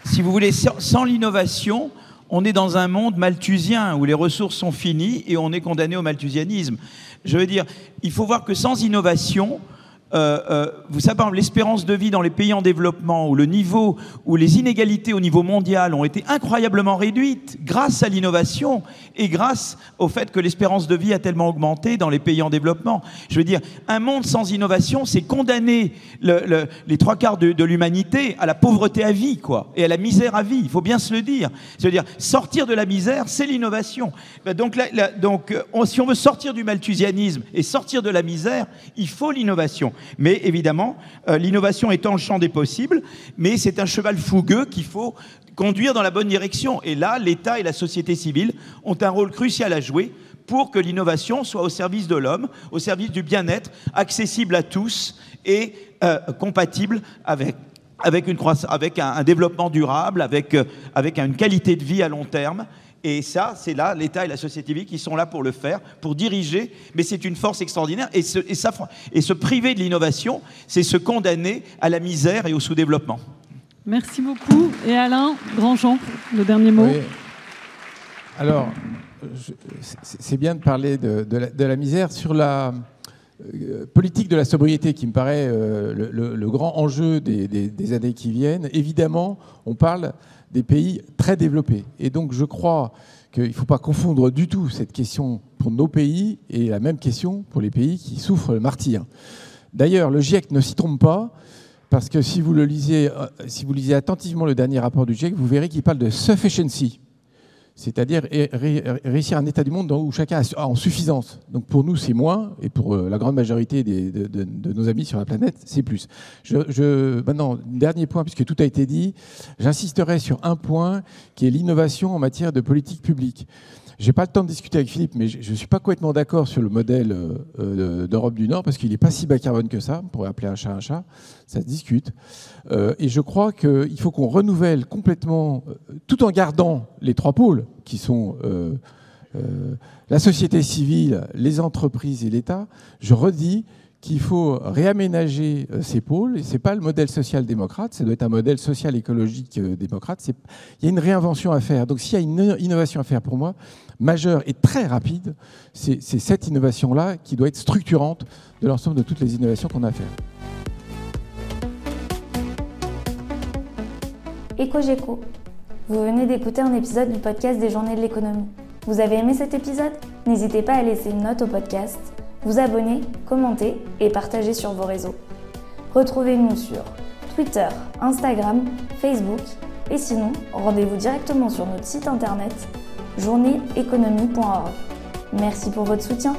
si vous voulez, sans l'innovation, on est dans un monde malthusien où les ressources sont finies et on est condamné au malthusianisme. Je veux dire, il faut voir que sans innovation, euh, euh, vous savez, par exemple, l'espérance de vie dans les pays en développement, où le niveau, où les inégalités au niveau mondial ont été incroyablement réduites grâce à l'innovation et grâce au fait que l'espérance de vie a tellement augmenté dans les pays en développement. Je veux dire, un monde sans innovation, c'est condamner les trois quarts de, l'humanité à la pauvreté à vie, quoi, et à la misère à vie. Il faut bien se le dire. C'est-à-dire, sortir de la misère, c'est l'innovation. Ben, donc euh, si on veut sortir du malthusianisme et sortir de la misère, il faut l'innovation. Mais évidemment, euh, l'innovation étant le champ des possibles, mais c'est un cheval fougueux qu'il faut conduire dans la bonne direction. Et là, l'État et la société civile ont un rôle crucial à jouer pour que l'innovation soit au service de l'homme, au service du bien-être, accessible à tous et euh, compatible avec avec, une avec un, développement durable, euh, avec une qualité de vie à long terme. Et ça, c'est là l'État et la société civile qui sont là pour le faire, pour diriger. Mais c'est une force extraordinaire. Et se, et, ça, et se priver de l'innovation, c'est se condamner à la misère et au sous-développement. Merci beaucoup. Et Alain Grandjean, le dernier mot. Alors, c'est bien de parler de, la, misère sur la euh, politique de la sobriété qui me paraît euh, le, grand enjeu des, des, années qui viennent. Évidemment, on parle des pays très développés. Et donc je crois qu'il ne faut pas confondre du tout cette question pour nos pays et la même question pour les pays qui souffrent le martyr. D'ailleurs, le GIEC ne s'y trompe pas, parce que si vous, lisez, euh, si vous lisez attentivement le dernier rapport du GIEC, vous verrez qu'il parle de sufficiency. C'est-à-dire réussir un état du monde où chacun a en suffisance. Donc pour nous, c'est moins, et pour euh, la grande majorité de, nos amis sur la planète, c'est plus. Maintenant, dernier point, puisque tout a été dit, j'insisterai sur un point qui est l'innovation en matière de politique publique. J'ai pas le temps de discuter avec Philippe, mais je ne suis pas complètement d'accord sur le modèle euh, euh, d'Europe du Nord parce qu'il n'est pas si bas carbone que ça. On pourrait appeler un chat un chat. Ça se discute. Euh, et je crois qu'il faut qu'on renouvelle complètement, tout en gardant les trois pôles qui sont la société civile, les entreprises et l'État. Je redis qu'il faut réaménager euh, ces pôles. Et ce n'est pas le modèle social-démocrate, ça doit être un modèle social-écologique euh, démocrate. Il y a une réinvention à faire. Donc s'il y a une innovation à faire pour moi, majeure et très rapide, c'est cette innovation-là qui doit être structurante de l'ensemble de toutes les innovations qu'on a à faire. EcoGeco. Vous venez d'écouter un épisode du podcast des Journées de l'économie. Vous avez aimé cet épisode? N'hésitez pas à laisser une note au podcast vous abonner, commenter et partager sur vos réseaux. Retrouvez-nous sur Twitter, Instagram, Facebook et sinon, rendez-vous directement sur notre site internet journéeéconomie.org. Merci pour votre soutien.